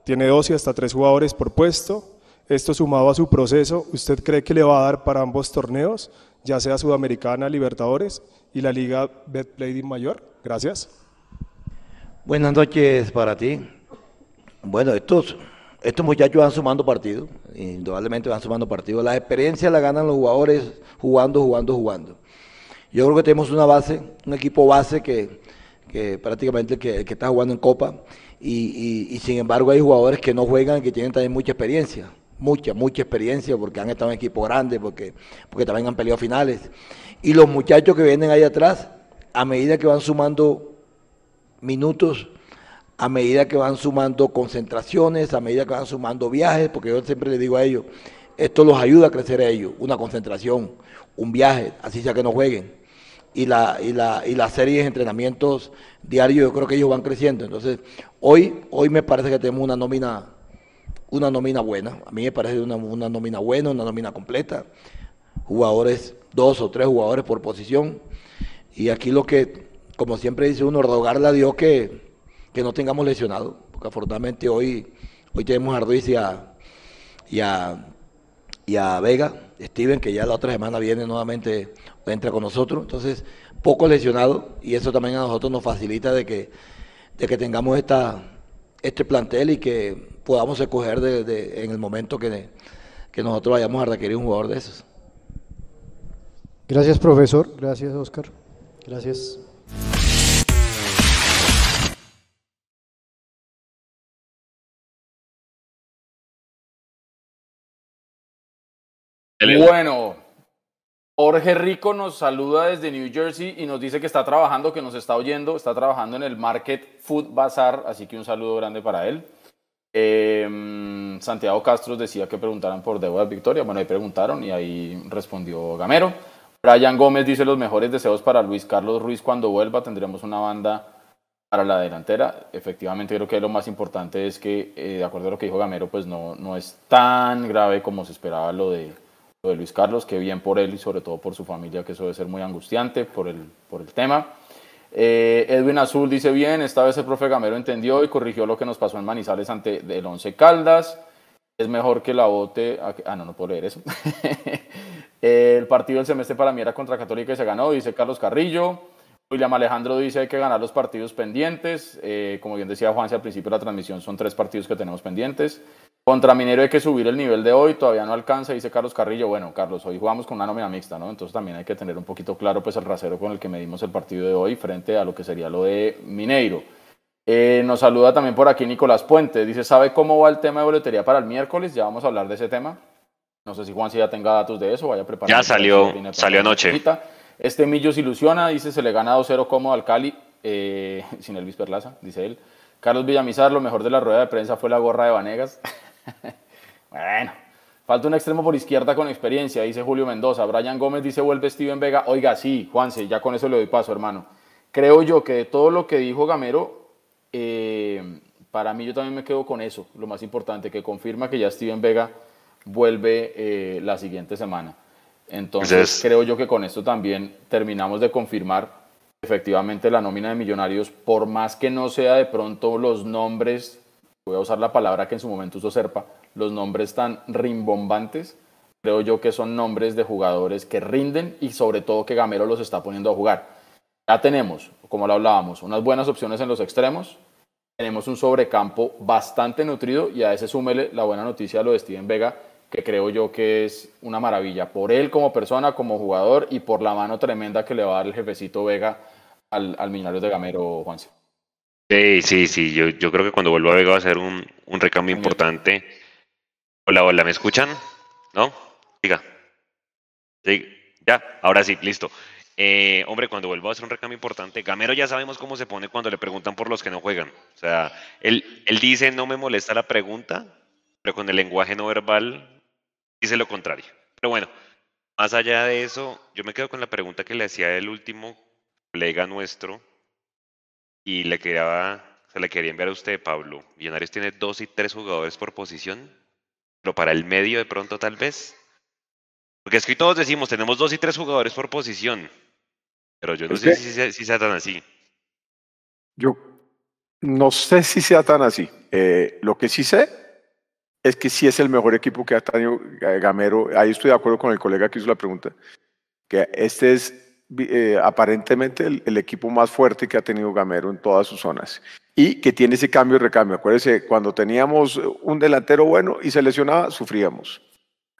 Tiene dos y hasta tres jugadores por puesto. Esto sumado a su proceso, ¿usted cree que le va a dar para ambos torneos, ya sea Sudamericana, Libertadores y la Liga Betplay Mayor? Gracias. Buenas noches para ti. Bueno, estos, estos muchachos van sumando partidos, indudablemente van sumando partidos. La experiencia la ganan los jugadores jugando, jugando, jugando. Yo creo que tenemos una base, un equipo base que, que prácticamente que, está jugando en Copa y, sin embargo hay jugadores que no juegan que tienen también mucha experiencia, mucha, mucha experiencia porque han estado en equipos grandes, porque, porque también han peleado finales. Y los muchachos que vienen ahí atrás, a medida que van sumando minutos, a medida que van sumando concentraciones, a medida que van sumando viajes, porque yo siempre les digo a ellos, esto los ayuda a crecer a ellos, una concentración, un viaje, así sea que no jueguen y la, y la, y la serie de entrenamientos diarios, yo creo que ellos van creciendo. Entonces, hoy, hoy me parece que tenemos una nómina, una nómina buena. A mí me parece una, una nómina buena, una nómina completa. Jugadores, dos o tres jugadores por posición. Y aquí lo que, como siempre dice uno, rogarle a Dios que, que no tengamos lesionados. Porque afortunadamente hoy, hoy tenemos a Ruiz y a, y a, y a Vega, Steven, que ya la otra semana viene nuevamente entra con nosotros. Entonces, poco lesionado y eso también a nosotros nos facilita de que, de que tengamos esta, este plantel y que podamos escoger de, en el momento que, que nosotros vayamos a requerir un jugador de esos. Gracias, profesor. Gracias, Oscar. Gracias. Bueno, Jorge Rico nos saluda desde New Jersey y nos dice que está trabajando, que nos está oyendo, está trabajando en el Market Food Bazaar, así que un saludo grande para él. Em, Santiago Castro decía que preguntaran por Débora Victoria, bueno, ahí preguntaron y ahí respondió Gamero. Brian Gómez dice los mejores deseos para Luis Carlos Ruiz cuando vuelva, tendremos una banda para la delantera. Efectivamente creo que lo más importante es que, eh, de acuerdo a lo que dijo Gamero, pues no, no es tan grave como se esperaba lo de de Luis Carlos, que bien por él y sobre todo por su familia, que eso debe ser muy angustiante por el, por el tema. Eh, Edwin Azul dice bien, esta vez el profe Gamero entendió y corrigió lo que nos pasó en Manizales ante el Once Caldas. Es mejor que la bote. Ah, no, no puedo leer eso. (laughs) el partido del semestre para mí era contra Católica y se ganó, dice Carlos Carrillo. William Alejandro dice hay que ganar los partidos pendientes. Eh, como bien decía Juanse al principio de la transmisión, son tres partidos que tenemos pendientes. Contra Minero hay que subir el nivel de hoy, todavía no alcanza, dice Carlos Carrillo. Bueno, Carlos, hoy jugamos con una nómina mixta, ¿no? Entonces también hay que tener un poquito claro pues el rasero con el que medimos el partido de hoy frente a lo que sería lo de Mineiro. Eh, nos saluda también por aquí Nicolás Puente. Dice, ¿sabe cómo va el tema de boletería para el miércoles? Ya vamos a hablar de ese tema. No sé si Juan si ya tenga datos de eso, vaya preparando. Ya salió, salió anoche. Este Millos ilusiona, dice, se le gana 2-0 cómodo al Cali, eh, (laughs) sin Elvis Perlaza, dice él. Carlos Villamizar, lo mejor de la rueda de prensa fue la gorra de Vanegas. (laughs) (laughs) bueno, falta un extremo por izquierda con experiencia, dice Julio Mendoza. Brian Gómez dice, vuelve Steven Vega. Oiga, sí, Juanse, ya con eso le doy paso, hermano. Creo yo que de todo lo que dijo Gamero, eh, para mí yo también me quedo con eso, lo más importante, que confirma que ya Steven Vega vuelve eh, la siguiente semana. Entonces creo yo que con esto también terminamos de confirmar efectivamente la nómina de millonarios, por más que no sea de pronto los nombres, voy a usar la palabra que en su momento usó Serpa, los nombres tan rimbombantes, creo yo que son nombres de jugadores que rinden y sobre todo que Gamero los está poniendo a jugar. Ya tenemos, como lo hablábamos, unas buenas opciones en los extremos, tenemos un sobrecampo bastante nutrido y a ese súmele la buena noticia de lo de Steven Vega, que creo yo que es una maravilla, por él como persona, como jugador y por la mano tremenda que le va a dar el jefecito Vega al, al Millonarios de Gamero, Juanse. Sí, sí, sí, yo, yo creo que cuando vuelva a Vega va a ser un, un recambio importante. Hola, hola, ¿me escuchan? ¿No? Diga. Sí, ya, ahora sí, listo. Eh, hombre, cuando vuelva a ser un recambio importante, Gamero ya sabemos cómo se pone cuando le preguntan por los que no juegan. O sea, él, él dice, no me molesta la pregunta, pero con el lenguaje no verbal dice lo contrario. Pero bueno, más allá de eso, yo me quedo con la pregunta que le hacía el último colega nuestro y le quedaba, se le quería enviar a usted, Pablo. Millonarios tiene dos y tres jugadores por posición, pero para el medio de pronto tal vez. Porque es que todos decimos, tenemos dos y tres jugadores por posición, pero yo no sé si, si, sea tan así. Yo no sé si sea tan así. Eh, lo que sí sé es que sí es el mejor equipo que ha tenido Gamero. Ahí estoy de acuerdo con el colega que hizo la pregunta. Que este es eh, aparentemente el, equipo más fuerte que ha tenido Gamero en todas sus zonas. Y que tiene ese cambio y recambio. Acuérdese, cuando teníamos un delantero bueno y se lesionaba, sufríamos.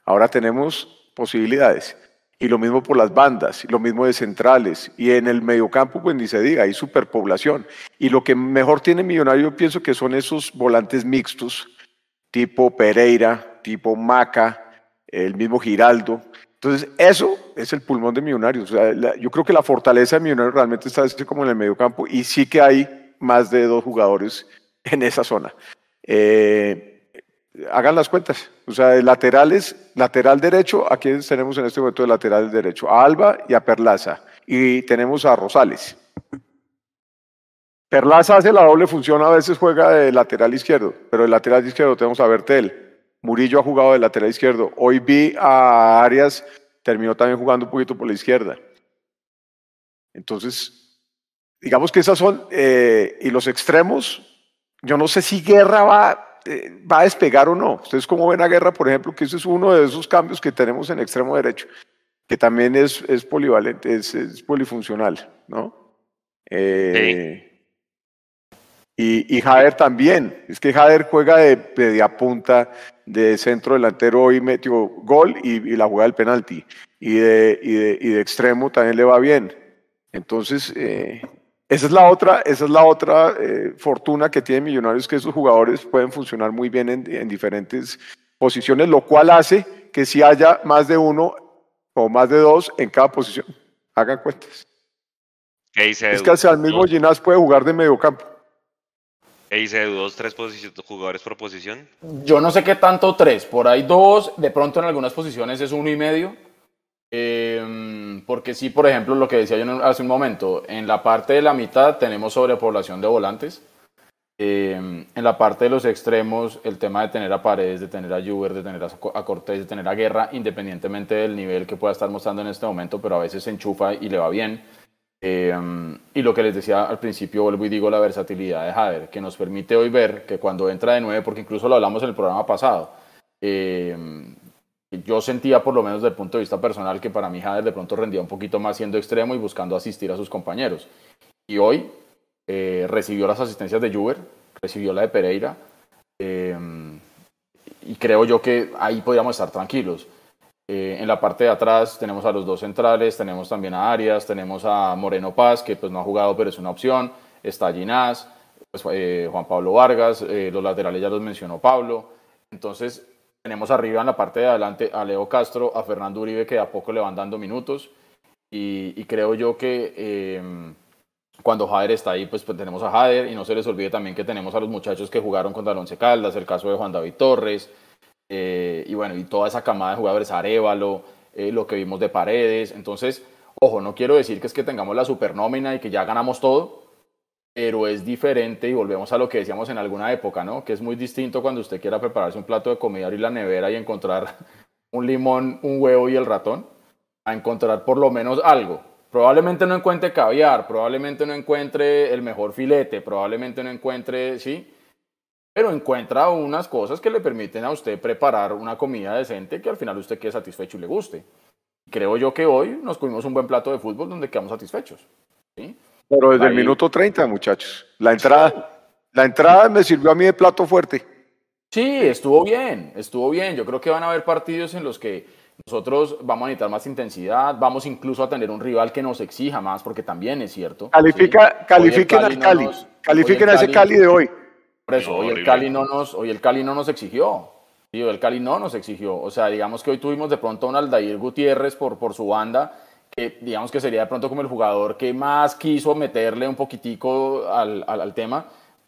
Ahora tenemos posibilidades. Y lo mismo por las bandas, y lo mismo de centrales. Y en el mediocampo, pues ni se diga, hay superpoblación. Y lo que mejor tiene Millonario, yo pienso que son esos volantes mixtos tipo Pereira, tipo Maca, el mismo Giraldo. Entonces, eso es el pulmón de Millonarios. O sea, yo creo que la fortaleza de Millonarios realmente está como en el medio campo y sí que hay más de dos jugadores en esa zona. Eh, hagan las cuentas. O sea, de laterales, lateral derecho, aquí tenemos en este momento de lateral derecho a Alba y a Perlaza. Y tenemos a Rosales. Perlaza hace la doble función, a veces juega de lateral izquierdo, pero de lateral izquierdo tenemos a Bertel. Murillo ha jugado de lateral izquierdo. Hoy vi a Arias, terminó también jugando un poquito por la izquierda. Entonces, digamos que esas son, eh, y los extremos, yo no sé si Guerra va, eh, va a despegar o no. Ustedes cómo ven a Guerra, por ejemplo, que ese es uno de esos cambios que tenemos en extremo derecho, que también es, es polivalente, es, polifuncional, ¿no? Eh, y, y Jader también, es que Jader juega de media punta, de centro delantero y metió gol y, la jugada del penalti. Y de, y de, y de, extremo también le va bien. Entonces, eh, esa es la otra, esa es la otra eh, fortuna que tiene Millonarios, que esos jugadores pueden funcionar muy bien en, en, diferentes posiciones, lo cual hace que si haya más de uno o más de dos en cada posición. Hagan cuentas. es que hasta el mismo Ginás puede jugar de medio campo. ¿Qué dice dos, tres jugadores por posición? Yo no sé qué tanto tres, por ahí dos, de pronto en algunas posiciones es uno y medio. Em, porque sí, por ejemplo, lo que decía yo hace un momento, en la parte de la mitad tenemos sobrepoblación de volantes. Em, en la parte de los extremos, el tema de tener a Paredes, de tener a Juber, de tener a Cortés, de tener a Guerra, independientemente del nivel que pueda estar mostrando en este momento, pero a veces se enchufa y le va bien. Em, y lo que les decía al principio, vuelvo y digo la versatilidad de Jader, que nos permite hoy ver que cuando entra de nueve, porque incluso lo hablamos en el programa pasado, em, yo sentía, por lo menos desde el punto de vista personal, que para mí Jader de pronto rendía un poquito más siendo extremo y buscando asistir a sus compañeros. Y hoy eh, recibió las asistencias de Juber, recibió la de Pereira, eh, y creo yo que ahí podríamos estar tranquilos. Eh, en la parte de atrás tenemos a los dos centrales, tenemos también a Arias, tenemos a Moreno Paz, que pues no ha jugado pero es una opción, está Ginás, pues, Juan Pablo Vargas, los laterales ya los mencionó Pablo. Entonces tenemos arriba en la parte de adelante a Leo Castro, a Fernando Uribe, que a poco le van dando minutos. Y, creo yo que em, cuando Jader está ahí, pues, pues, tenemos a Jader. Y no se les olvide también que tenemos a los muchachos que jugaron contra el Once Caldas, el caso de Juan David Torres. Eh, y bueno, y toda esa camada de jugadores, Arevalo, eh, lo que vimos de Paredes. Entonces, ojo, no quiero decir que es que tengamos la supernómina y que ya ganamos todo, pero es diferente y volvemos a lo que decíamos en alguna época, ¿no? Que es muy distinto cuando usted quiera prepararse un plato de comida, abrir la nevera y encontrar (laughs) un limón, un huevo y el ratón, a encontrar por lo menos algo. Probablemente no encuentre caviar, probablemente no encuentre el mejor filete, probablemente no encuentre, sí, pero encuentra unas cosas que le permiten a usted preparar una comida decente que al final usted quede satisfecho y le guste. Creo yo que hoy nos comimos un buen plato de fútbol donde quedamos satisfechos. ¿sí? Pero desde el minuto 30, muchachos. La entrada, la entrada me sirvió a mí de plato fuerte. Sí, estuvo bien, estuvo bien. Yo creo que van a haber partidos en los que nosotros vamos a necesitar más intensidad, vamos incluso a tener un rival que nos exija más, porque también es cierto. Califica, Califiquen al Cali, califiquen a ese Cali de hoy. Por eso, hoy, el Cali no nos, hoy el Cali no nos exigió. Sí, el Cali no nos exigió. O sea, digamos que hoy tuvimos de pronto a un Aldair Gutiérrez por, por su banda que digamos que sería de pronto como el jugador que más quiso meterle un poquitico al, al, tema,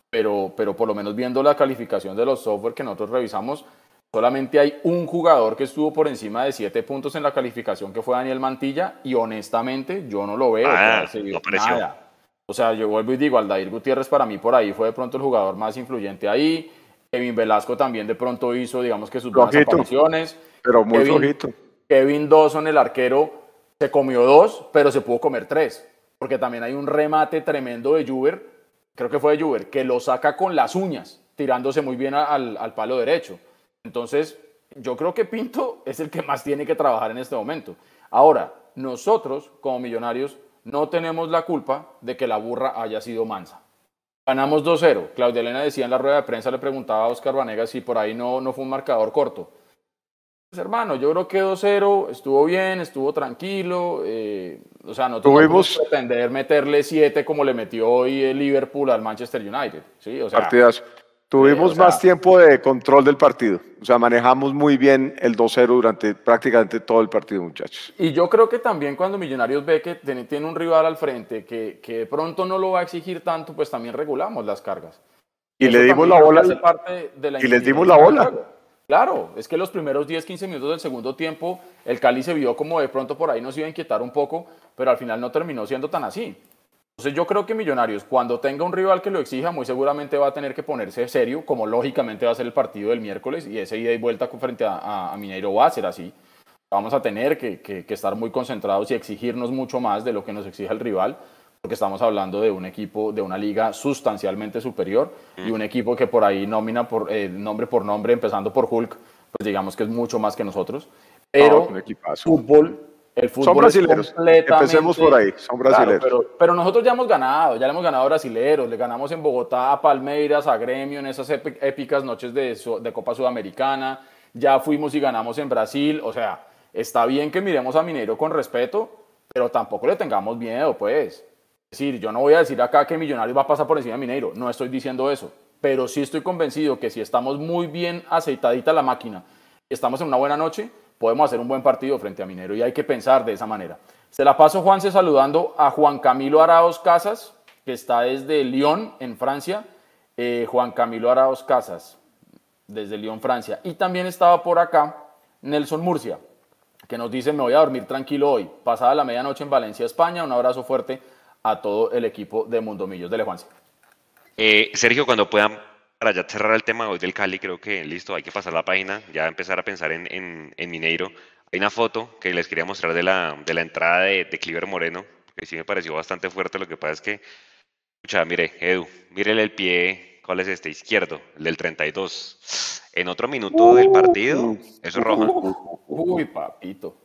pero, pero por lo menos viendo la calificación de los software que nosotros revisamos, solamente hay un jugador que estuvo por encima de siete puntos en la calificación, que fue Daniel Mantilla, y honestamente yo no lo veo. Ah, no nada. O sea, yo vuelvo y digo, Aldair Gutiérrez para mí por ahí fue de pronto el jugador más influyente ahí. Kevin Velasco también de pronto hizo, digamos que sus buenas apariciones. Pero muy Kevin, Kevin Dawson, el arquero, se comió dos, pero se pudo comer tres. Porque también hay un remate tremendo de Juber, creo que fue de Juber, que lo saca con las uñas, tirándose muy bien al, al palo derecho. Entonces, yo creo que Pinto es el que más tiene que trabajar en este momento. Ahora, nosotros, como millonarios, no tenemos la culpa de que la burra haya sido mansa. Ganamos 2-0. Claudia Elena decía en la rueda de prensa, le preguntaba a Oscar Vanegas si por ahí no, no fue un marcador corto. Pues, hermano, yo creo que 2-0 estuvo bien, estuvo tranquilo. Eh, o sea, no tuvimos pretender meterle 7 como le metió hoy el Liverpool al Manchester United. ¿sí? O sea, Tuvimos eh, más tiempo de control del partido. O sea, manejamos muy bien el 2-0 durante prácticamente todo el partido, muchachos. Y yo creo que también cuando Millonarios ve que tiene un rival al frente que, que de pronto no lo va a exigir tanto, pues también regulamos las cargas. Y le dimos la bola. y les dimos la bola. Claro, es que los primeros 10, 15 minutos del segundo tiempo, el Cali se vio como de pronto por ahí nos iba a inquietar un poco, pero al final no terminó siendo tan así. Entonces yo creo que Millonarios, cuando tenga un rival que lo exija, muy seguramente va a tener que ponerse serio, como lógicamente va a ser el partido del miércoles, y ese ida y vuelta frente a, a, Mineiro va a ser así. Vamos a tener que, que estar muy concentrados y exigirnos mucho más de lo que nos exija el rival, porque estamos hablando de un equipo de una liga sustancialmente superior y un equipo que por ahí nomina por eh, nombre por nombre, empezando por Hulk, pues digamos que es mucho más que nosotros. Pero fútbol, el fútbol son brasileños. Empecemos por ahí, son brasileños. pero, nosotros ya hemos ganado, ya le hemos ganado a brasileros, le ganamos en Bogotá a Palmeiras, a Gremio en esas épicas noches de, de Copa Sudamericana, ya fuimos y ganamos en Brasil, o sea, está bien que miremos a Minero con respeto, pero tampoco le tengamos miedo, pues. Es decir, yo no voy a decir acá que Millonarios va a pasar por encima de Mineiro, no estoy diciendo eso, pero sí estoy convencido que si estamos muy bien aceitadita la máquina y estamos en una buena noche, podemos hacer un buen partido frente a Minero y hay que pensar de esa manera. Se la paso Juanse saludando a Juan Camilo Araos Casas, que está desde Lyon, en Francia. Eh, Juan Camilo Araos Casas, desde Lyon, Francia. Y también estaba por acá Nelson Murcia, que nos dice, me voy a dormir tranquilo hoy, pasada la medianoche en Valencia, España. Un abrazo fuerte a todo el equipo de Mundo Millos. de Juanse. Eh, Sergio, cuando puedan, para ya cerrar el tema hoy del Cali, creo que listo, hay que pasar la página, ya empezar a pensar en, en, Mineiro. Hay una foto que les quería mostrar de la, de la entrada de, de Cliver Moreno, que sí me pareció bastante fuerte. Lo que pasa es que, escucha, mire, Edu, mírele el pie, ¿cuál es este? Izquierdo, el del 32. en otro minuto del partido, eso es roja. Uy, papito.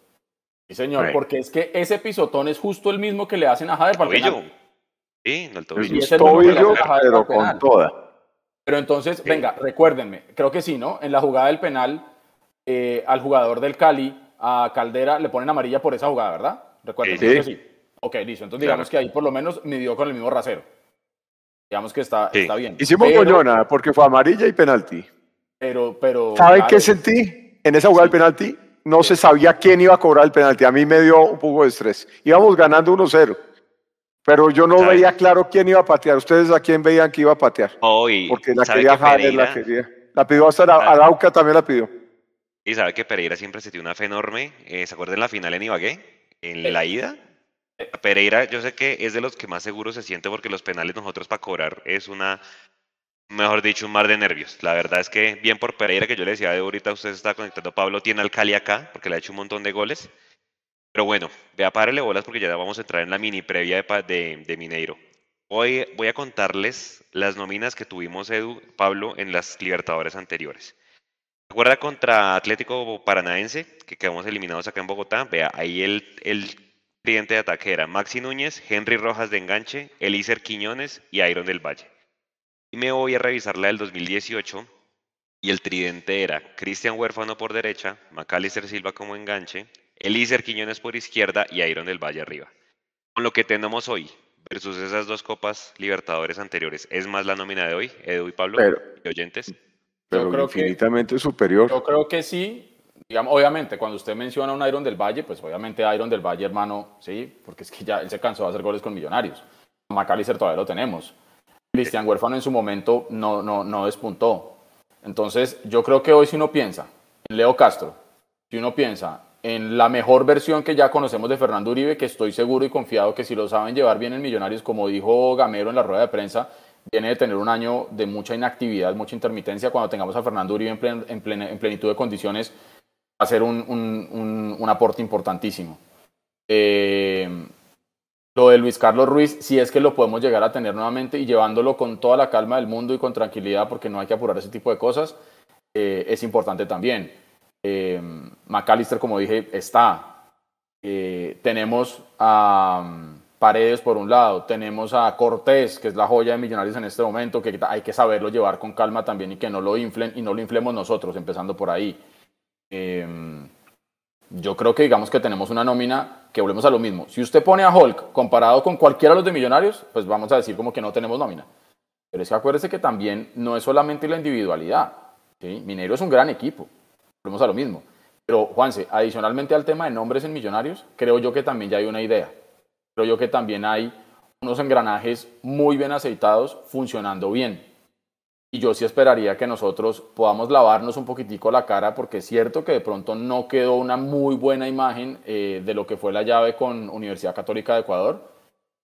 Sí, señor, Right. porque es que ese pisotón es justo el mismo que le hacen a Jader para el Tobillo. penal. Sí, no el Y tobillo. es el Tobillo, pero con penal. toda. Pero entonces, venga, recuérdenme, creo que sí, ¿no? En la jugada del penal, eh, al jugador del Cali, a Caldera, le ponen amarilla por esa jugada, ¿verdad? Recuerden, Sí. creo que sí. Ok, listo. Entonces digamos Claro. que ahí por lo menos midió con el mismo rasero. Digamos que está, está bien. Hicimos pero, coñona porque fue amarilla y penalti. Pero, pero. ¿Sabe claro, qué sentí en esa jugada del penalti? No se sabía quién iba a cobrar el penalti. A mí me dio un poco de estrés. Íbamos ganando 1-0. Pero yo no ¿Sabe? veía claro quién iba a patear. ¿Ustedes a quién veían que iba a patear? Hoy, Porque la ¿sabe quería que Jader, la Pereira- quería. La pidió hasta Ah. Arauca, también la pidió. Y sabe que Pereira siempre se tiene una fe enorme. Eh, ¿Se acuerdan la final en Ibagué? En la ida. Pereira, yo sé que es de los que más seguro se siente porque los penales nosotros para cobrar es una, mejor dicho, un mar de nervios. La verdad es que bien por Pereira, que yo le decía de ahorita, usted está conectando, Pablo tiene al Cali acá porque le ha hecho un montón de goles. Pero bueno, vea, párele bolas porque ya vamos a entrar en la mini previa de, de, Mineiro. Hoy voy a contarles las nóminas que tuvimos, Edu, Pablo, en las Libertadores anteriores. ¿Recuerda contra Atlético Paranaense, que quedamos eliminados acá en Bogotá? Vea, ahí el, el tridente de ataque era Maxi Núñez, Henry Rojas de enganche, Elícer Quiñones y Iron del Valle. Y me voy a revisar la del 2018 y el tridente era Cristian Huérfano por derecha, Macalister Silva como enganche, Elícer Quiñones por izquierda y Iron del Valle arriba. Con lo que tenemos hoy versus esas dos copas Libertadores anteriores, ¿es más la nómina de hoy, Edu y Pablo? Pero- y oyentes. Pero creo que- infinitamente superior. Yo creo que sí. Digamos, obviamente, cuando usted menciona a un Iron del Valle, pues obviamente Iron del Valle, hermano, sí, porque es que ya él se cansó de hacer goles con Millonarios. McAllister todavía lo tenemos. Cristian Huérfano en su momento no, no, no despuntó. Entonces, yo creo que hoy si uno piensa en Leo Castro, si uno piensa en la mejor versión que ya conocemos de Fernando Uribe, que estoy seguro y confiado que si lo saben llevar bien en Millonarios, como dijo Gamero en la rueda de prensa, viene de tener un año de mucha inactividad, mucha intermitencia. Cuando tengamos a Fernando Uribe en, plenitud de condiciones, va a ser un aporte importantísimo. Eh, lo de Luis Carlos Ruiz, si es que lo podemos llegar a tener nuevamente y llevándolo con toda la calma del mundo y con tranquilidad, porque no hay que apurar ese tipo de cosas, eh, es importante también. Eh, McAllister, como dije, está. Eh, tenemos a um, Paredes por un lado, tenemos a Cortés, que es la joya de Millonarios en este momento, que hay que saberlo llevar con calma también y que no lo inflen y no lo inflemos nosotros, empezando por ahí. Eh, yo creo que digamos que tenemos una nómina que volvemos a lo mismo. Si usted pone a Hulk comparado con cualquiera de los de Millonarios, pues vamos a decir como que no tenemos nómina. Pero es que acuérdese que también no es solamente la individualidad. ¿sí? Mineiro es un gran equipo. Volvemos a lo mismo. Pero, Juanse, adicionalmente al tema de nombres en Millonarios, creo yo que también ya hay una idea. Creo yo que también hay unos engranajes muy bien aceitados funcionando bien. Y yo sí esperaría que nosotros podamos lavarnos un poquitico la cara porque es cierto que de pronto no quedó una muy buena imagen eh, de lo que fue la llave con Universidad Católica de Ecuador.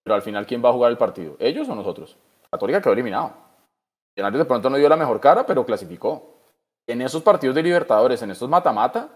Pero al final, ¿quién va a jugar el partido? ¿Ellos o nosotros? Católica quedó eliminado. Millonarios de pronto no dio la mejor cara, pero clasificó. En esos partidos de Libertadores, en estos mata-mata,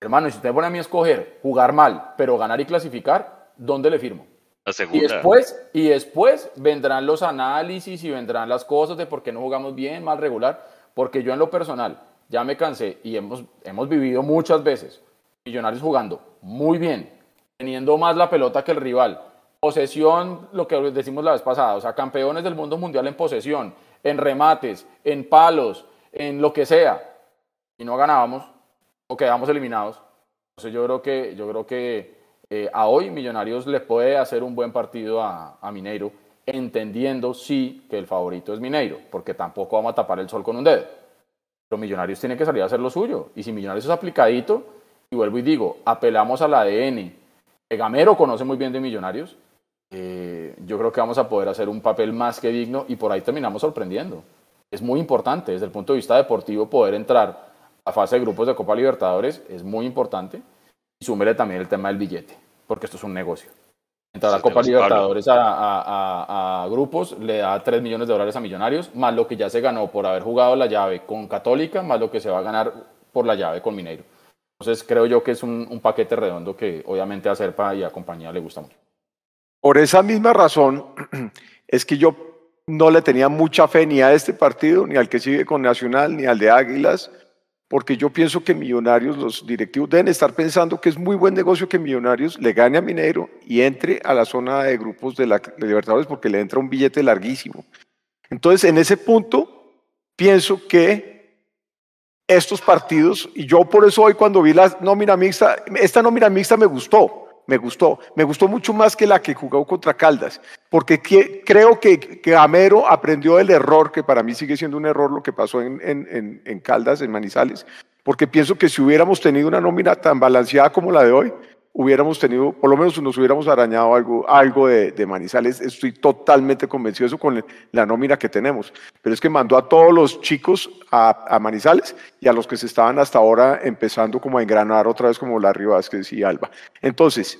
hermano, si usted pone a mí a escoger jugar mal, pero ganar y clasificar, ¿dónde le firmo? La Y después, y después vendrán los análisis y vendrán las cosas de por qué no jugamos bien, mal, regular, porque yo en lo personal ya me cansé y hemos, hemos vivido muchas veces Millonarios jugando muy bien, teniendo más la pelota que el rival, posesión, lo que decimos la vez pasada, o sea, campeones del mundo mundial en posesión, en remates, en palos, en lo que sea, y no ganábamos o quedamos eliminados. Entonces yo creo que, yo creo que eh, a hoy Millonarios le puede hacer un buen partido a, a Mineiro, entendiendo sí que el favorito es Mineiro, porque tampoco vamos a tapar el sol con un dedo. Pero Millonarios tiene que salir a hacer lo suyo. Y si Millonarios es aplicadito, y vuelvo y digo, apelamos al ADN, que Gamero conoce muy bien de Millonarios, eh, yo creo que vamos a poder hacer un papel más que digno y por ahí terminamos sorprendiendo. Es muy importante desde el punto de vista deportivo poder entrar a fase de grupos de Copa Libertadores, es muy importante. Y súmele también el tema del billete, porque esto es un negocio. Entrar a Copa. Libertadores a, a- a- a grupos le da 3 millones de dólares a Millonarios, más lo que ya se ganó por haber jugado la llave con Católica, más lo que se va a ganar por la llave con Mineiro. Entonces creo yo que es un, un paquete redondo que obviamente a Serpa y a compañía le gusta mucho. Por esa misma razón (clears throat) es que yo no le tenía mucha fe ni a este partido, ni al que sigue con Nacional, ni al de Águilas, porque yo pienso que Millonarios, los directivos deben estar pensando que es muy buen negocio que Millonarios le gane a Mineiro y entre a la zona de grupos de la de Libertadores porque le entra un billete larguísimo. Entonces, en ese punto, pienso que estos partidos, y yo por eso hoy cuando vi la nómina mixta, esta nómina mixta me gustó, me gustó. Me gustó mucho más que la que jugó contra Caldas, porque creo que, que Gamero aprendió del error, que para mí sigue siendo un error lo que pasó en, en, en Caldas, en Manizales, porque pienso que si hubiéramos tenido una nómina tan balanceada como la de hoy, hubiéramos tenido, por lo menos nos hubiéramos arañado algo, algo de, Manizales. Estoy totalmente convencido de eso con la nómina que tenemos. Pero es que mandó a todos los chicos a, Manizales y a los que se estaban hasta ahora empezando como a engranar otra vez como Larry Vázquez y Alba. Entonces,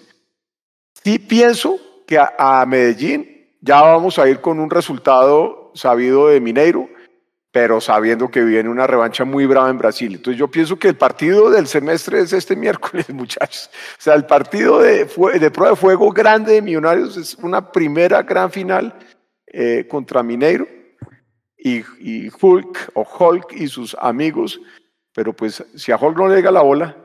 sí pienso que a, a Medellín ya vamos a ir con un resultado sabido de Mineiro pero sabiendo que viene una revancha muy brava en Brasil. Entonces yo pienso que el partido del semestre es este (laughs) miércoles, muchachos. O sea, el partido de, de prueba de fuego grande de Millonarios es una primera gran final eh, contra Mineiro y, y, Hulk o Hulk y sus amigos, pero pues si a Hulk no le llega la bola,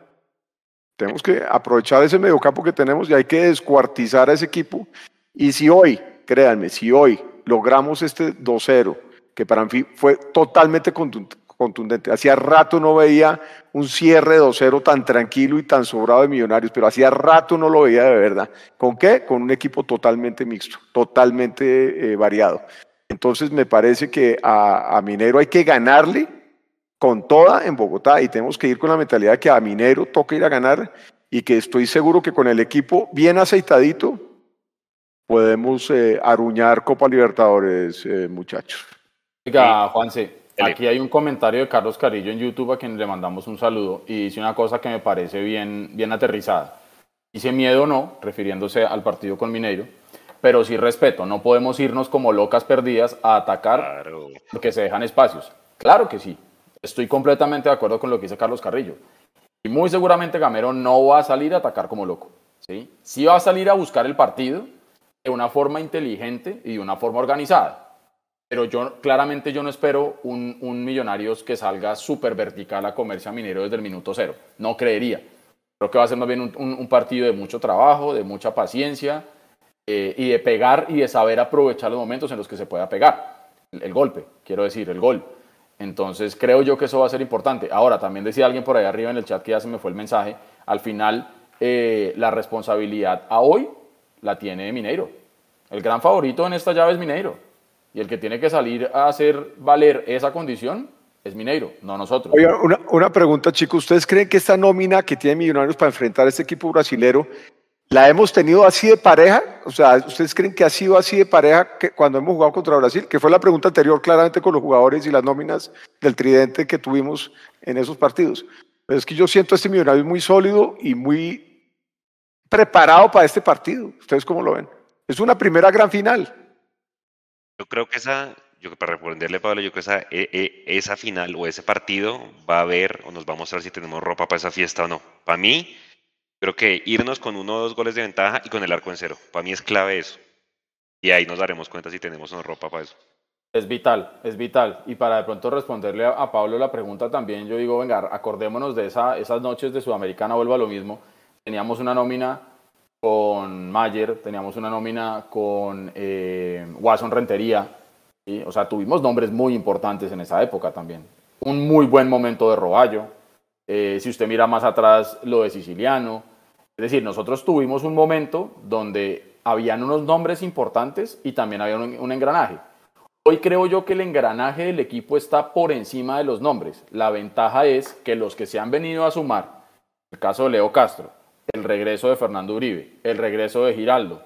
tenemos que aprovechar ese mediocampo que tenemos y hay que descuartizar a ese equipo. Y si hoy, créanme, si hoy logramos este 2-0, que para mí fue totalmente contundente. Hacía rato no veía un cierre 2-0 tan tranquilo y tan sobrado de millonarios, pero hacía rato no lo veía de verdad. ¿Con qué? Con un equipo totalmente mixto, totalmente eh, variado. Entonces me parece que a, a, Minero hay que ganarle con toda en Bogotá y tenemos que ir con la mentalidad que a Minero toca ir a ganar y que estoy seguro que con el equipo bien aceitadito podemos eh, aruñar Copa Libertadores, eh, muchachos. Oiga, Juanse, aquí hay un comentario de Carlos Carillo en YouTube a quien le mandamos un saludo y dice una cosa que me parece bien, bien aterrizada. Dice miedo no, refiriéndose al partido con Mineiro, pero sí respeto, no podemos irnos como locas perdidas a atacar porque se dejan espacios. Claro que sí, estoy completamente de acuerdo con lo que dice Carlos Carrillo. Y muy seguramente Gamero no va a salir a atacar como loco. ¿sí? sí va a salir a buscar el partido de una forma inteligente y de una forma organizada pero yo claramente yo no espero un, un Millonarios que salga súper vertical a comercio a Minero desde el minuto cero. No creería. Creo que va a ser más bien un, partido de mucho trabajo, de mucha paciencia eh, y de pegar y de saber aprovechar los momentos en los que se pueda pegar. El, golpe, quiero decir, el gol. Entonces creo yo que eso va a ser importante. Ahora, también decía alguien por ahí arriba en el chat que ya se me fue el mensaje, al final eh, la responsabilidad a hoy la tiene Mineiro. El gran favorito en esta llave es Mineiro. Y el que tiene que salir a hacer valer esa condición es Mineiro, no nosotros. Oiga, una, una, pregunta, chicos. ¿Ustedes creen que esta nómina que tiene Millonarios para enfrentar a este equipo brasilero la hemos tenido así de pareja? O sea, ¿ustedes creen que ha sido así de pareja cuando hemos jugado contra Brasil? Que fue la pregunta anterior, claramente, con los jugadores y las nóminas del tridente que tuvimos en esos partidos. Pero es que yo siento a este Millonarios muy sólido y muy preparado para este partido. ¿Ustedes cómo lo ven? Es una primera gran final. Yo creo que esa, yo para responderle Pablo, yo creo que esa, e, e, esa final o ese partido va a ver o nos va a mostrar si tenemos ropa para esa fiesta o no. Para mí, creo que irnos con uno o dos goles de ventaja y con el arco en cero. Para mí es clave eso. Y ahí nos daremos cuenta si tenemos o no ropa para eso. Es vital, es vital. Y para de pronto responderle a, Pablo la pregunta también, yo digo, venga, acordémonos de esa, esas noches de Sudamericana, vuelvo a lo mismo. Teníamos una nómina con Mayer, teníamos una nómina con eh, Watson Rentería, o sea, tuvimos nombres muy importantes en esa época también. Un muy buen momento de Roballo, eh, si usted mira más atrás lo de Siciliano, es decir, nosotros tuvimos un momento donde habían unos nombres importantes y también había un, un engranaje. Hoy creo yo que el engranaje del equipo está por encima de los nombres. La ventaja es que los que se han venido a sumar, el caso de Leo Castro, el regreso de Fernando Uribe, el regreso de Giraldo,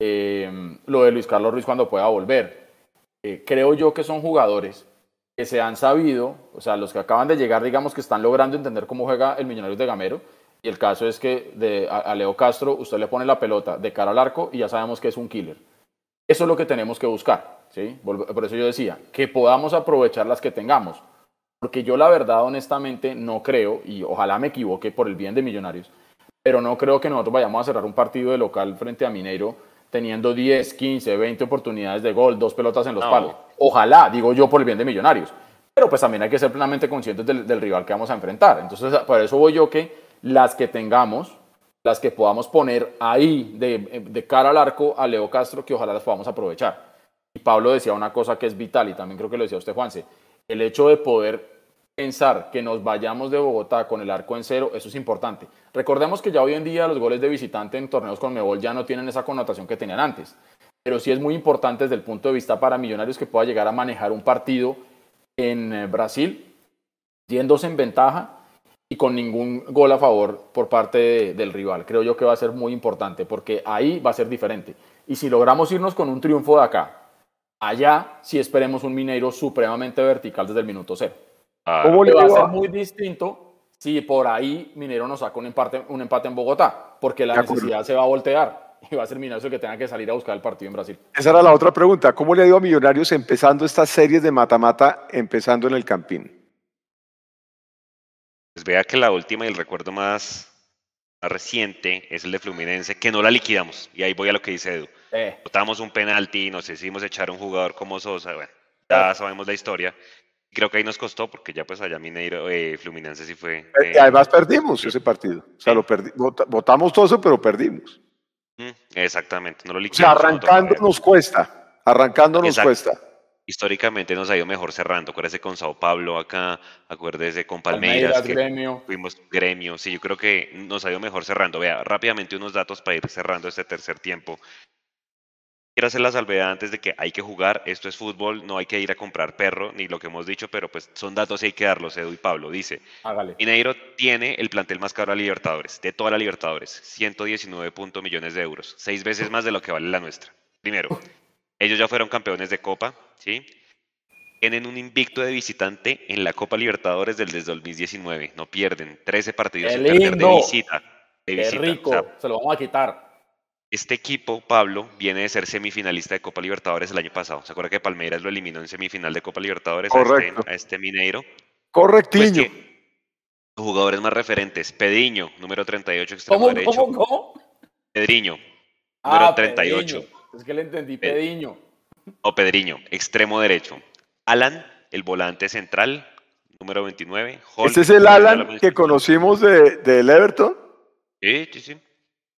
eh, lo de Luis Carlos Ruiz cuando pueda volver. Eh, creo yo que son jugadores que se han sabido, o sea, los que acaban de llegar, digamos que están logrando entender cómo juega el Millonarios de Gamero. Y el caso es que de, a, Leo Castro usted le pone la pelota de cara al arco y ya sabemos que es un killer. Eso es lo que tenemos que buscar. ¿sí? Por eso yo decía, que podamos aprovechar las que tengamos. Porque yo la verdad, honestamente, no creo, y ojalá me equivoque por el bien de Millonarios, pero no creo que nosotros vayamos a cerrar un partido de local frente a Mineiro teniendo 10, 15, 20 oportunidades de gol, dos pelotas en los palos. Ojalá, digo yo, por el bien de Millonarios. Pero pues también hay que ser plenamente conscientes del, del rival que vamos a enfrentar. Entonces, por eso voy yo que las que tengamos, las que podamos poner ahí de, de cara al arco a Leo Castro, que ojalá las podamos aprovechar. Y Pablo decía una cosa que es vital, y también creo que lo decía usted, Juanse, el hecho de poder pensar que nos vayamos de Bogotá con el arco en cero, eso es importante. Recordemos que ya hoy en día los goles de visitante en torneos con Mebol ya no tienen esa connotación que tenían antes, pero sí es muy importante desde el punto de vista para Millonarios que pueda llegar a manejar un partido en eh, Brasil, yéndose en ventaja y con ningún gol a favor por parte de- del rival. Creo yo que va a ser muy importante porque ahí va a ser diferente. Y si logramos irnos con un triunfo de acá, allá sí esperemos un Mineiro supremamente vertical desde el minuto cero. ¿Cómo le va a ser muy distinto si por ahí Minero nos saca un empate, un empate en Bogotá, porque la necesidad se va a voltear (laughs) y va a ser Mineros el que tenga que salir a buscar el partido en Brasil. Esa era la otra pregunta. ¿Cómo le ha ido a Millonarios empezando estas series de mata-mata, empezando en el Campín? Pues vea que la última y el recuerdo más, más reciente es el de Fluminense, que no la liquidamos. Y ahí voy a lo que dice Edu. Eh, Botamos un penalti, nos hicimos echar a un jugador como Sosa, bueno, ya sabemos la historia. Creo que ahí nos costó, porque ya pues allá Mineiro, eh, Fluminense sí fue... Eh, Y además perdimos ese partido. O sea, lo perdi- vota- votamos todo eso, pero perdimos. Mm, Exactamente, no lo O sea, arrancando nos cuesta. Arrancando nos Exacto. cuesta. Históricamente nos ha ido mejor cerrando. Acuérdese con Sao Paulo acá, acuérdese con Palmeiras, Palmeiras, que Gremio. fuimos gremio. Sí, yo creo que nos ha ido mejor cerrando. Vea, rápidamente unos datos para ir cerrando este tercer tiempo. Quiero hacer la salvedad antes de que hay que jugar, esto es fútbol, no hay que ir a comprar perro, ni lo que hemos dicho, pero pues son datos y hay que darlos, Edu y Pablo. Dice, hágale. Mineiro tiene el plantel más caro a Libertadores, de toda la Libertadores, 119 punto millones de euros, seis veces más de lo que vale la nuestra. Primero, ellos ya fueron campeones de Copa, ¿sí? Tienen un invicto de visitante en la Copa Libertadores del desde 2019, no pierden, 13 partidos ¡Qué sin perder de visita. De Qué visita. o rico, sea, se lo vamos a quitar. Este equipo, Pablo, viene de ser semifinalista de Copa Libertadores el año pasado. ¿Se acuerda que Palmeiras lo eliminó en semifinal de Copa Libertadores a Correcto. este, a este Mineiro? Pues Correctiño. jugadores más referentes, Pediño, número 38, extremo ¿Cómo, derecho. cómo, cómo? Pedriño, número Ah, 38. Pediño. Es que le entendí, Pe- Pediño. O Pedriño, extremo derecho. Alan, el volante central, número 29. Holt, Este es el de Alan la- que conocimos de, del Everton. Sí, sí, sí.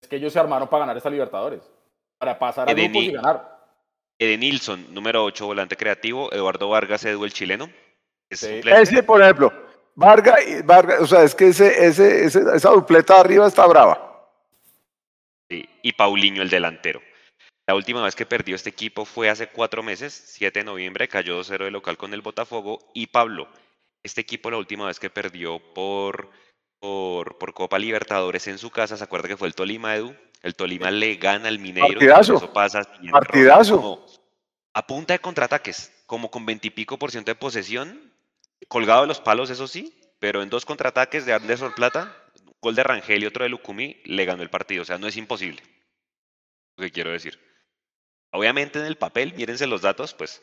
Es que ellos se armaron para ganar esta Libertadores. Para pasar a Edeni- grupos y ganar. Edenilson, número 8, volante creativo. Eduardo Vargas, Edu, el chileno. Es Sí. Ese, por ejemplo, Vargas, y Vargas, o sea, es que ese, ese, ese- esa dupleta arriba está brava. Sí, y Paulinho, el delantero. La última vez que perdió este equipo fue hace cuatro meses, 7 de noviembre, cayó 2-0 de local con el Botafogo. Y Pablo, este equipo la última vez que perdió por, por, por Copa Libertadores en su casa, ¿se acuerda que fue el Tolima, Edu? El Tolima le gana al Mineiro. y Partidazo. Eso pasa Partidazo. como a punta de contraataques, como con veintipico por ciento de posesión, colgado de los palos, eso sí, pero en dos contraataques de Anderson Plata, un gol de Rangel y otro de Lucumí, le ganó el partido. O sea, no es imposible. Lo que quiero decir. Obviamente en el papel, mírense los datos, pues.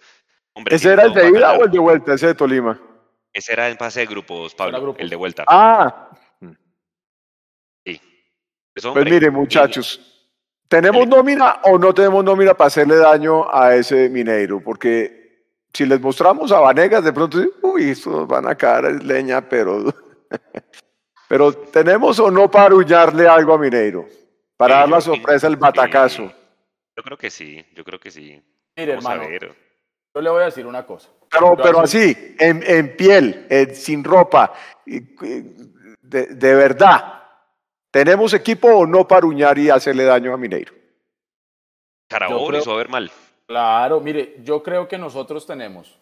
Hombre, ¿Ese era el de ida o el de vuelta, ese de Tolima? Ese era en fase de grupos, Pablo, grupos. el de vuelta. Ah. Pues, pues hombre, mire, muchachos, ¿tenemos nómina o no tenemos nómina para hacerle daño a ese Mineiro? Porque si les mostramos a Vanegas, de pronto, uy, estos van a caer es leña, pero. (laughs) pero ¿tenemos o no para arrullarle algo a Mineiro? Para Sí, dar la sorpresa, el sí. batacazo. Yo creo que sí, yo creo que sí. Mire, Vamos a hermano, ver. yo le voy a decir una cosa. Pero, pero así, en, en piel, en- sin ropa, de verdad, ¿tenemos equipo o no para uñar y hacerle daño a Mineiro? Carabobo creo- hizo a ver mal. Claro, mire, yo creo que nosotros tenemos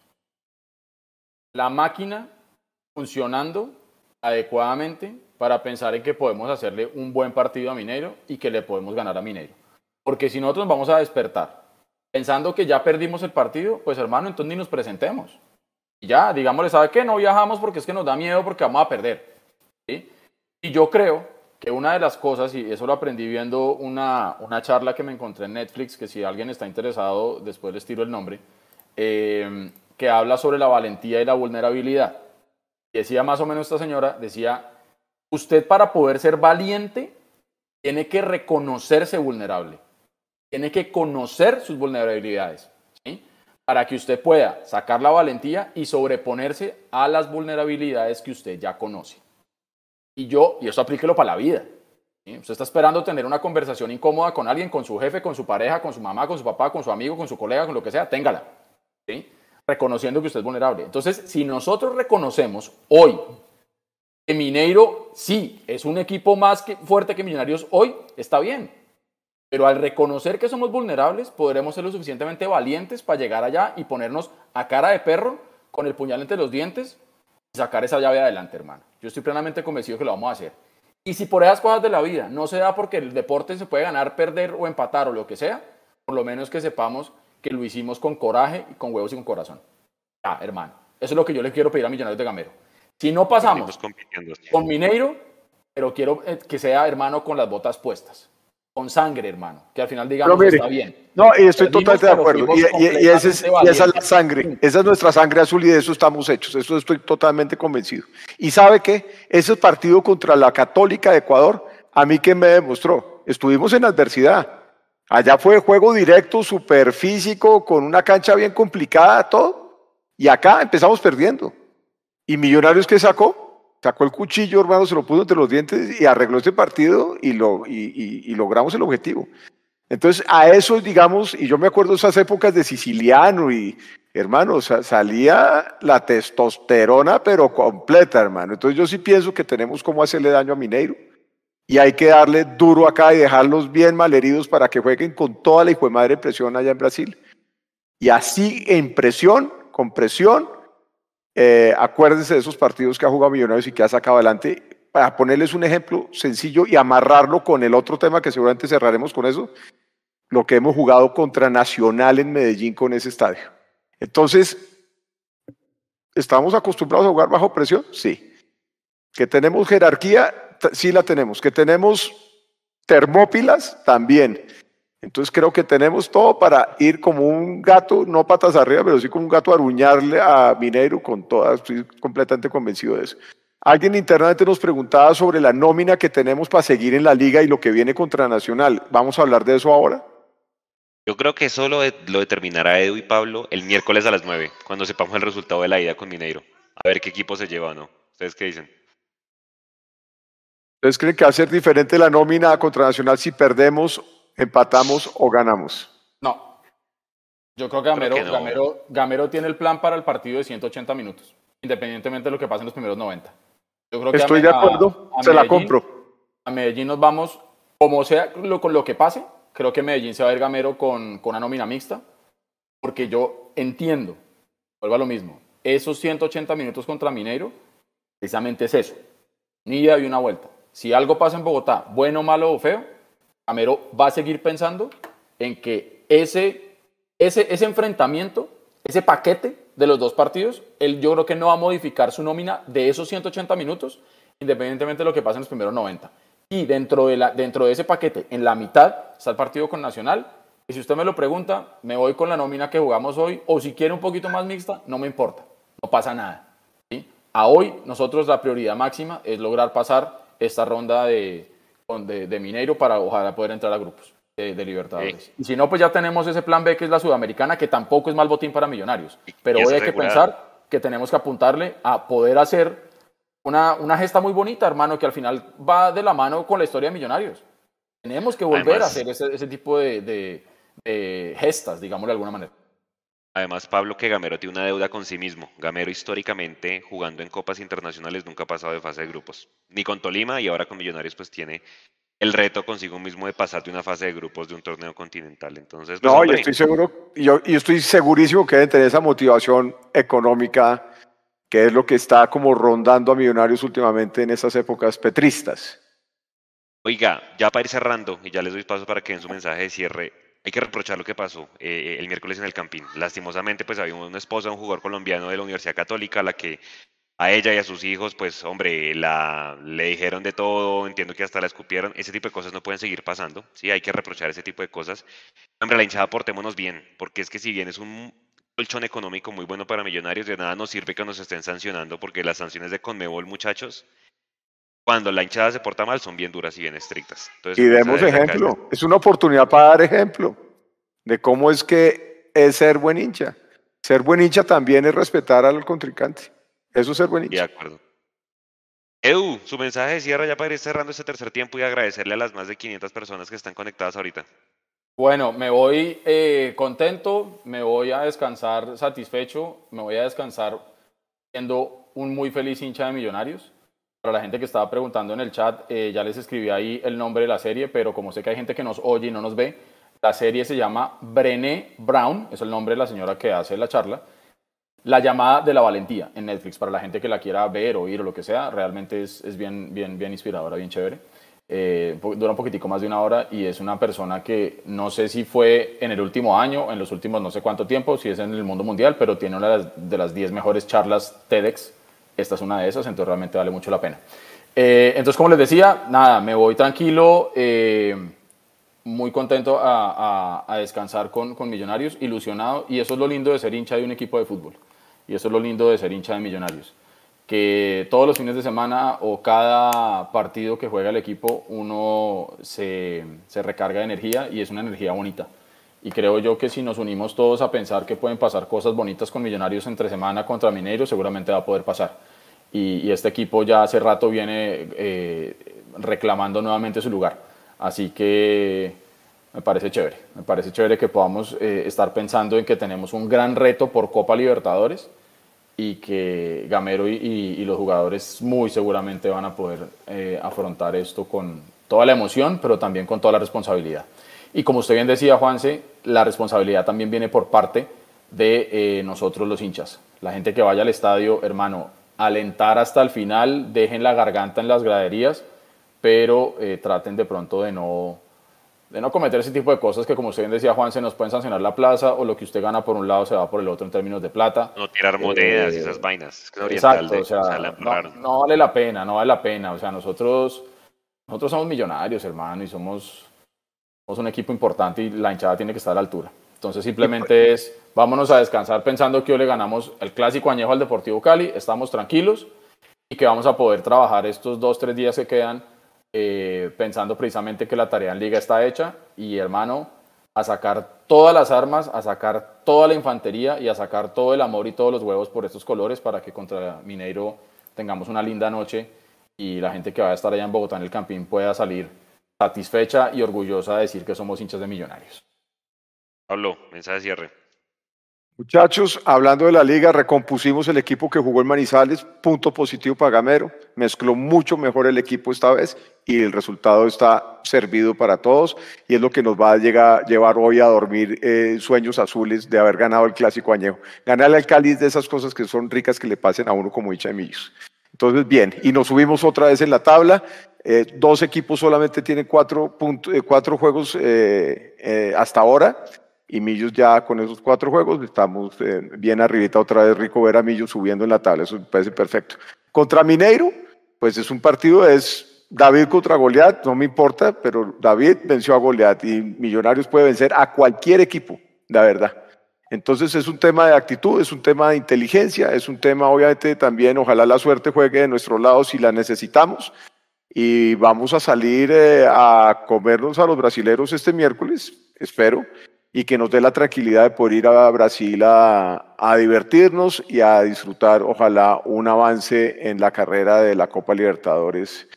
la máquina funcionando adecuadamente para pensar en que podemos hacerle un buen partido a Mineiro y que le podemos ganar a Mineiro. Porque si nosotros vamos a despertar pensando que ya perdimos el partido, pues hermano, entonces ni nos presentemos. Y ya, digámosle, ¿sabe qué? No viajamos porque es que nos da miedo porque vamos a perder. ¿sí? Y yo creo que una de las cosas, y eso lo aprendí viendo una, una charla que me encontré en Netflix, que si alguien está interesado, después les tiro el nombre, eh, que habla sobre la valentía y la vulnerabilidad. Decía más o menos esta señora, decía, usted para poder ser valiente tiene que reconocerse vulnerable. tiene que conocer sus vulnerabilidades. Para que usted pueda sacar la valentía y sobreponerse a las vulnerabilidades que usted ya conoce. Y yo, y eso aplíquelo para la vida. Usted está esperando tener una conversación incómoda con alguien, con su jefe, con su pareja, con su mamá, con su papá, con su amigo, con su colega, con lo que sea, téngala. ¿sí? Reconociendo que usted es vulnerable. Entonces, si nosotros reconocemos hoy que Mineiro sí es un equipo más que, fuerte que Millonarios hoy, está bien. Pero al reconocer que somos vulnerables, podremos ser lo suficientemente valientes para llegar allá y ponernos a cara de perro con el puñal entre los dientes y sacar esa llave adelante, hermano. Yo estoy plenamente convencido que lo vamos a hacer. Y si por esas cosas de la vida no se da porque el deporte se puede ganar, perder o empatar o lo que sea, por lo menos que sepamos que lo hicimos con coraje y con huevos y con corazón. Ya, hermano. Eso es lo que yo le quiero pedir a Millonarios de Gamero. Si no pasamos con Mineiro, pero quiero eh, que sea, hermano, con las botas puestas. Con sangre, hermano. Que al final digamos mire, está bien. No, y estoy Perdimos, totalmente de acuerdo. Y, y- y ese es- y esa es la valientes. sangre, esa es nuestra sangre azul y de eso estamos hechos. Eso estoy totalmente convencido. Y sabe qué, ese partido contra la Católica de Ecuador, a mí que me demostró, estuvimos en adversidad. Allá fue juego directo, super físico, con una cancha bien complicada, todo. Y acá empezamos perdiendo. ¿Y Millonarios qué sacó? Sacó el cuchillo, hermano, se lo puso entre los dientes y arregló este partido y, lo, y, y- y logramos el objetivo. Entonces, a eso, digamos, y yo me acuerdo esas épocas de Siciliano y, hermano, sa- salía la testosterona, pero completa, hermano. Entonces, yo sí pienso que tenemos cómo hacerle daño a Mineiro y hay que darle duro acá y dejarlos bien malheridos para que jueguen con toda la hijo de madre presión allá en Brasil. Y así, en presión, con presión, eh, acuérdense de esos partidos que ha jugado Millonarios y que ha sacado adelante. Para ponerles un ejemplo sencillo y amarrarlo con el otro tema que seguramente cerraremos con eso, lo que hemos jugado contra Nacional en Medellín con ese estadio. Entonces, ¿estamos acostumbrados a jugar bajo presión? Sí. ¿Que tenemos jerarquía? Sí la tenemos. ¿Que tenemos termópilas? También. Entonces creo que tenemos todo para ir como un gato, no patas arriba, pero sí como un gato a aruñarle a Mineiro con todas, estoy completamente convencido de eso. Alguien internamente nos preguntaba sobre la nómina que tenemos para seguir en la liga y lo que viene contra Nacional. ¿Vamos a hablar de eso ahora? Yo creo que eso lo, lo determinará Edu y Pablo el miércoles a las 9, cuando sepamos el resultado de la ida con Mineiro. A ver qué equipo se lleva o no. ¿Ustedes qué dicen? ¿Ustedes creen que va a ser diferente la nómina contra Nacional si perdemos, empatamos o ganamos? No. Yo creo que Gamero, que no. Gamero, Gamero tiene el plan para el partido de 180 minutos, independientemente de lo que pase en los primeros 90. Yo creo que Estoy de acuerdo, a se la Medellín- compro. A Medellín nos vamos, como sea lo, con lo que pase, creo que Medellín se va a ir Gamero con, con una nómina mixta, porque yo entiendo, vuelvo a lo mismo, esos 180 minutos contra Mineiro, precisamente es eso, una ida y una vuelta. Si algo pasa en Bogotá, bueno, malo o feo, Gamero va a seguir pensando en que ese, ese, ese enfrentamiento, ese paquete de los dos partidos, él yo creo que no va a modificar su nómina de esos 180 minutos, independientemente de lo que pase en los primeros 90. Y dentro de, la, dentro de ese paquete, en la mitad, está el partido con Nacional. Y si usted me lo pregunta, me voy con la nómina que jugamos hoy, o si quiere un poquito más mixta, no me importa, no pasa nada. ¿sí? A hoy, nosotros la prioridad máxima es lograr pasar esta ronda de, de, de Mineiro para ojalá poder entrar a grupos de, de Libertadores. Y si no, pues ya tenemos ese plan B que es la Sudamericana, que tampoco es mal botín para Millonarios. Pero hoy hay que pensar que tenemos que apuntarle a poder hacer una, una gesta muy bonita, hermano, que al final va de la mano con la historia de Millonarios. Tenemos que volver Además- a hacer ese, ese tipo de, de- de gestas, digámoslo de alguna manera. Además, Pablo, que Gamero tiene una deuda con sí mismo. Gamero históricamente, jugando en copas internacionales, nunca ha pasado de fase de grupos. Ni con Tolima y ahora con Millonarios, pues tiene el reto consigo mismo de pasar de una fase de grupos de un torneo continental. Entonces, pues, No, yo estoy seguro, yo, yo estoy segurísimo que deben tener esa motivación económica, que es lo que está como rondando a millonarios últimamente en esas épocas petristas. Oiga, ya para ir cerrando, y ya les doy paso para que den su mensaje de cierre, hay que reprochar lo que pasó eh, el miércoles en el Campín. Lastimosamente, pues había una esposa, un jugador colombiano de la Universidad Católica, a la que a ella y a sus hijos, pues hombre, la, le dijeron de todo, entiendo que hasta la escupieron, ese tipo de cosas no pueden seguir pasando, sí, hay que reprochar ese tipo de cosas. Hombre, la hinchada portémonos bien, porque es que si bien es un colchón económico muy bueno para millonarios, de nada nos sirve que nos estén sancionando, porque las sanciones de Conmebol, muchachos, cuando la hinchada se porta mal son bien duras y bien estrictas. y demos ejemplo, es una oportunidad para dar ejemplo de cómo es que es ser buen hincha. Ser buen hincha también es respetar al contrincante. Eso es ser buen hincha. De acuerdo. Edu, su mensaje de cierre ya para ir cerrando este tercer tiempo y agradecerle a las más de 500 personas que están conectadas ahorita. Bueno, me voy eh, contento, me voy a descansar satisfecho, me voy a descansar siendo un muy feliz hincha de Millonarios. Para la gente que estaba preguntando en el chat, eh, ya les escribí ahí el nombre de la serie, pero como sé que hay gente que nos oye y no nos ve, la serie se llama Brené Brown, es el nombre de la señora que hace la charla. La llamada de la valentía en Netflix, para la gente que la quiera ver, oír o lo que sea, realmente es, es bien, bien, bien inspiradora, bien chévere. Eh, dura un poquitico más de una hora y es una persona que no sé si fue en el último año, en los últimos no sé cuánto tiempo, si es en el mundo mundial, pero tiene una de las 10 mejores charlas TEDx. Esta es una de esas, entonces realmente vale mucho la pena. Eh, entonces, como les decía, nada, me voy tranquilo. Eh, muy contento a, descansar con, Millonarios, ilusionado, y eso es lo lindo de ser hincha de un equipo de fútbol, y eso es lo lindo de ser hincha de Millonarios, que todos los fines de semana o cada partido que juega el equipo uno se, recarga de energía y es una energía bonita. Y creo yo que si nos unimos todos a pensar que pueden pasar cosas bonitas con Millonarios entre semana contra Mineiro, seguramente va a poder pasar. Y, este equipo ya hace rato viene eh, reclamando nuevamente su lugar. Así que me parece chévere, me parece chévere que podamos eh, estar pensando en que tenemos un gran reto por Copa Libertadores y que Gamero y, los jugadores muy seguramente van a poder eh, afrontar esto con toda la emoción, pero también con toda la responsabilidad. Y como usted bien decía, Juanse, la responsabilidad también viene por parte de eh, nosotros los hinchas. La gente que vaya al estadio, hermano, alentar hasta el final, dejen la garganta en las graderías pero eh, traten de pronto de no, de no cometer ese tipo de cosas que, como usted decía, Juan, se nos pueden sancionar la plaza o lo que usted gana por un lado se va por el otro en términos de plata. No tirar monedas y esas vainas. exacto, o sea, no, vale la pena, no vale la pena. O sea, nosotros, nosotros somos millonarios, hermano, y somos, somos un equipo importante y la hinchada tiene que estar a la altura. Entonces simplemente es, vámonos a descansar pensando que hoy le ganamos el clásico añejo al Deportivo Cali, estamos tranquilos y que vamos a poder trabajar estos dos, tres días que quedan eh, pensando precisamente que la tarea en liga está hecha y hermano, a sacar todas las armas, a sacar toda la infantería y a sacar todo el amor y todos los huevos por estos colores para que contra Mineiro tengamos una linda noche y la gente que va a estar allá en Bogotá en el Campín pueda salir satisfecha y orgullosa de decir que somos hinchas de millonarios. Pablo, mensaje de cierre. Muchachos, hablando de la liga, recompusimos el equipo que jugó en Manizales, punto positivo para Gamero, mezcló mucho mejor el equipo esta vez y el resultado está servido para todos y es lo que nos va a llegar, llevar hoy a dormir eh, sueños azules de haber ganado el clásico añejo. Ganarle al Cáliz de esas cosas que son ricas que le pasen a uno como hincha de millos. Entonces, bien, y nos subimos otra vez en la tabla. Eh, dos equipos solamente tienen cuatro, eh, cuatro juegos hasta ahora y Millos ya con esos cuatro juegos estamos eh, bien arribita otra vez, rico ver a Millos subiendo en la tabla, eso me parece perfecto. Contra Mineiro, pues es un partido, es David contra Goliat, no me importa, pero David venció a Goliat y Millonarios puede vencer a cualquier equipo, la verdad. Entonces es un tema de actitud, es un tema de inteligencia, es un tema obviamente también, ojalá la suerte juegue de nuestro lado si la necesitamos. Y vamos a salir eh, a comernos a los brasileros este miércoles, espero y que nos dé la tranquilidad de poder ir a Brasil a, divertirnos y a disfrutar, ojalá, un avance en la carrera de la Copa Libertadores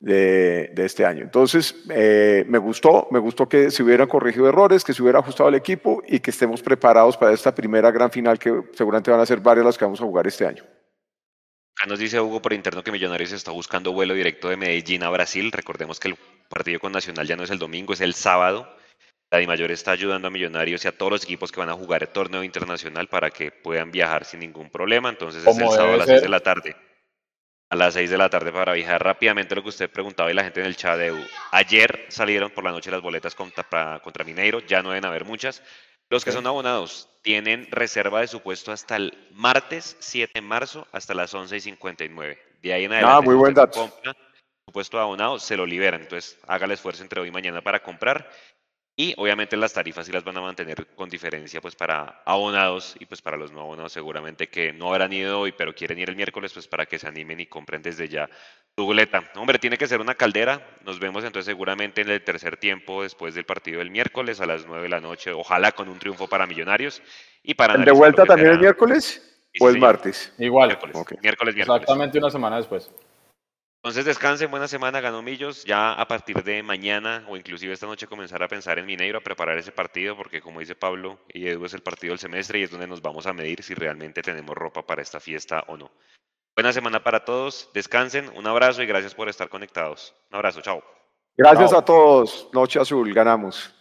de, de este año. Entonces, eh, me gustó, me gustó que se hubieran corregido errores, que se hubiera ajustado el equipo y que estemos preparados para esta primera gran final que seguramente van a ser varias las que vamos a jugar este año. Acá nos dice Hugo por interno que Millonarios está buscando vuelo directo de Medellín a Brasil. Recordemos que el partido con Nacional ya no es el domingo, es el sábado. La DIMAYOR está ayudando a Millonarios y a todos los equipos que van a jugar el torneo internacional para que puedan viajar sin ningún problema. Entonces es el sábado a las 6 de la tarde. A las 6 de la tarde para viajar rápidamente lo que usted preguntaba y la gente en el chat de U. Ayer salieron por la noche las boletas contra, contra Mineiro, ya no deben haber muchas. Los que son abonados tienen reserva de su puesto hasta el martes 7 de marzo hasta las 11 y 59. De ahí en ah, adelante, ah, muy buen dato. su puesto abonado, se lo liberan. Entonces haga el esfuerzo entre hoy y mañana para comprar Y obviamente las tarifas sí las van a mantener con diferencia pues para abonados y pues para los no abonados seguramente que no habrán ido hoy pero quieren ir el miércoles pues para que se animen y compren desde ya su boleta. Hombre, tiene que ser una caldera. Nos vemos entonces seguramente en el tercer tiempo después del partido del miércoles a las 9 de la noche. Ojalá con un triunfo para Millonarios y para... ¿El de vuelta también el miércoles o el martes? Igual. Miércoles, miércoles, miércoles. Exactamente una semana después. Entonces descansen, buena semana, ganó Millos. Ya a partir de mañana o inclusive esta noche comenzar a pensar en Mineiro, a preparar ese partido, porque como dice Pablo y Edu es el partido del semestre y es donde nos vamos a medir si realmente tenemos ropa para esta fiesta o no. Buena semana para todos, descansen, un abrazo y gracias por estar conectados. Un abrazo, chao. Gracias a todos, Noche Azul, ganamos.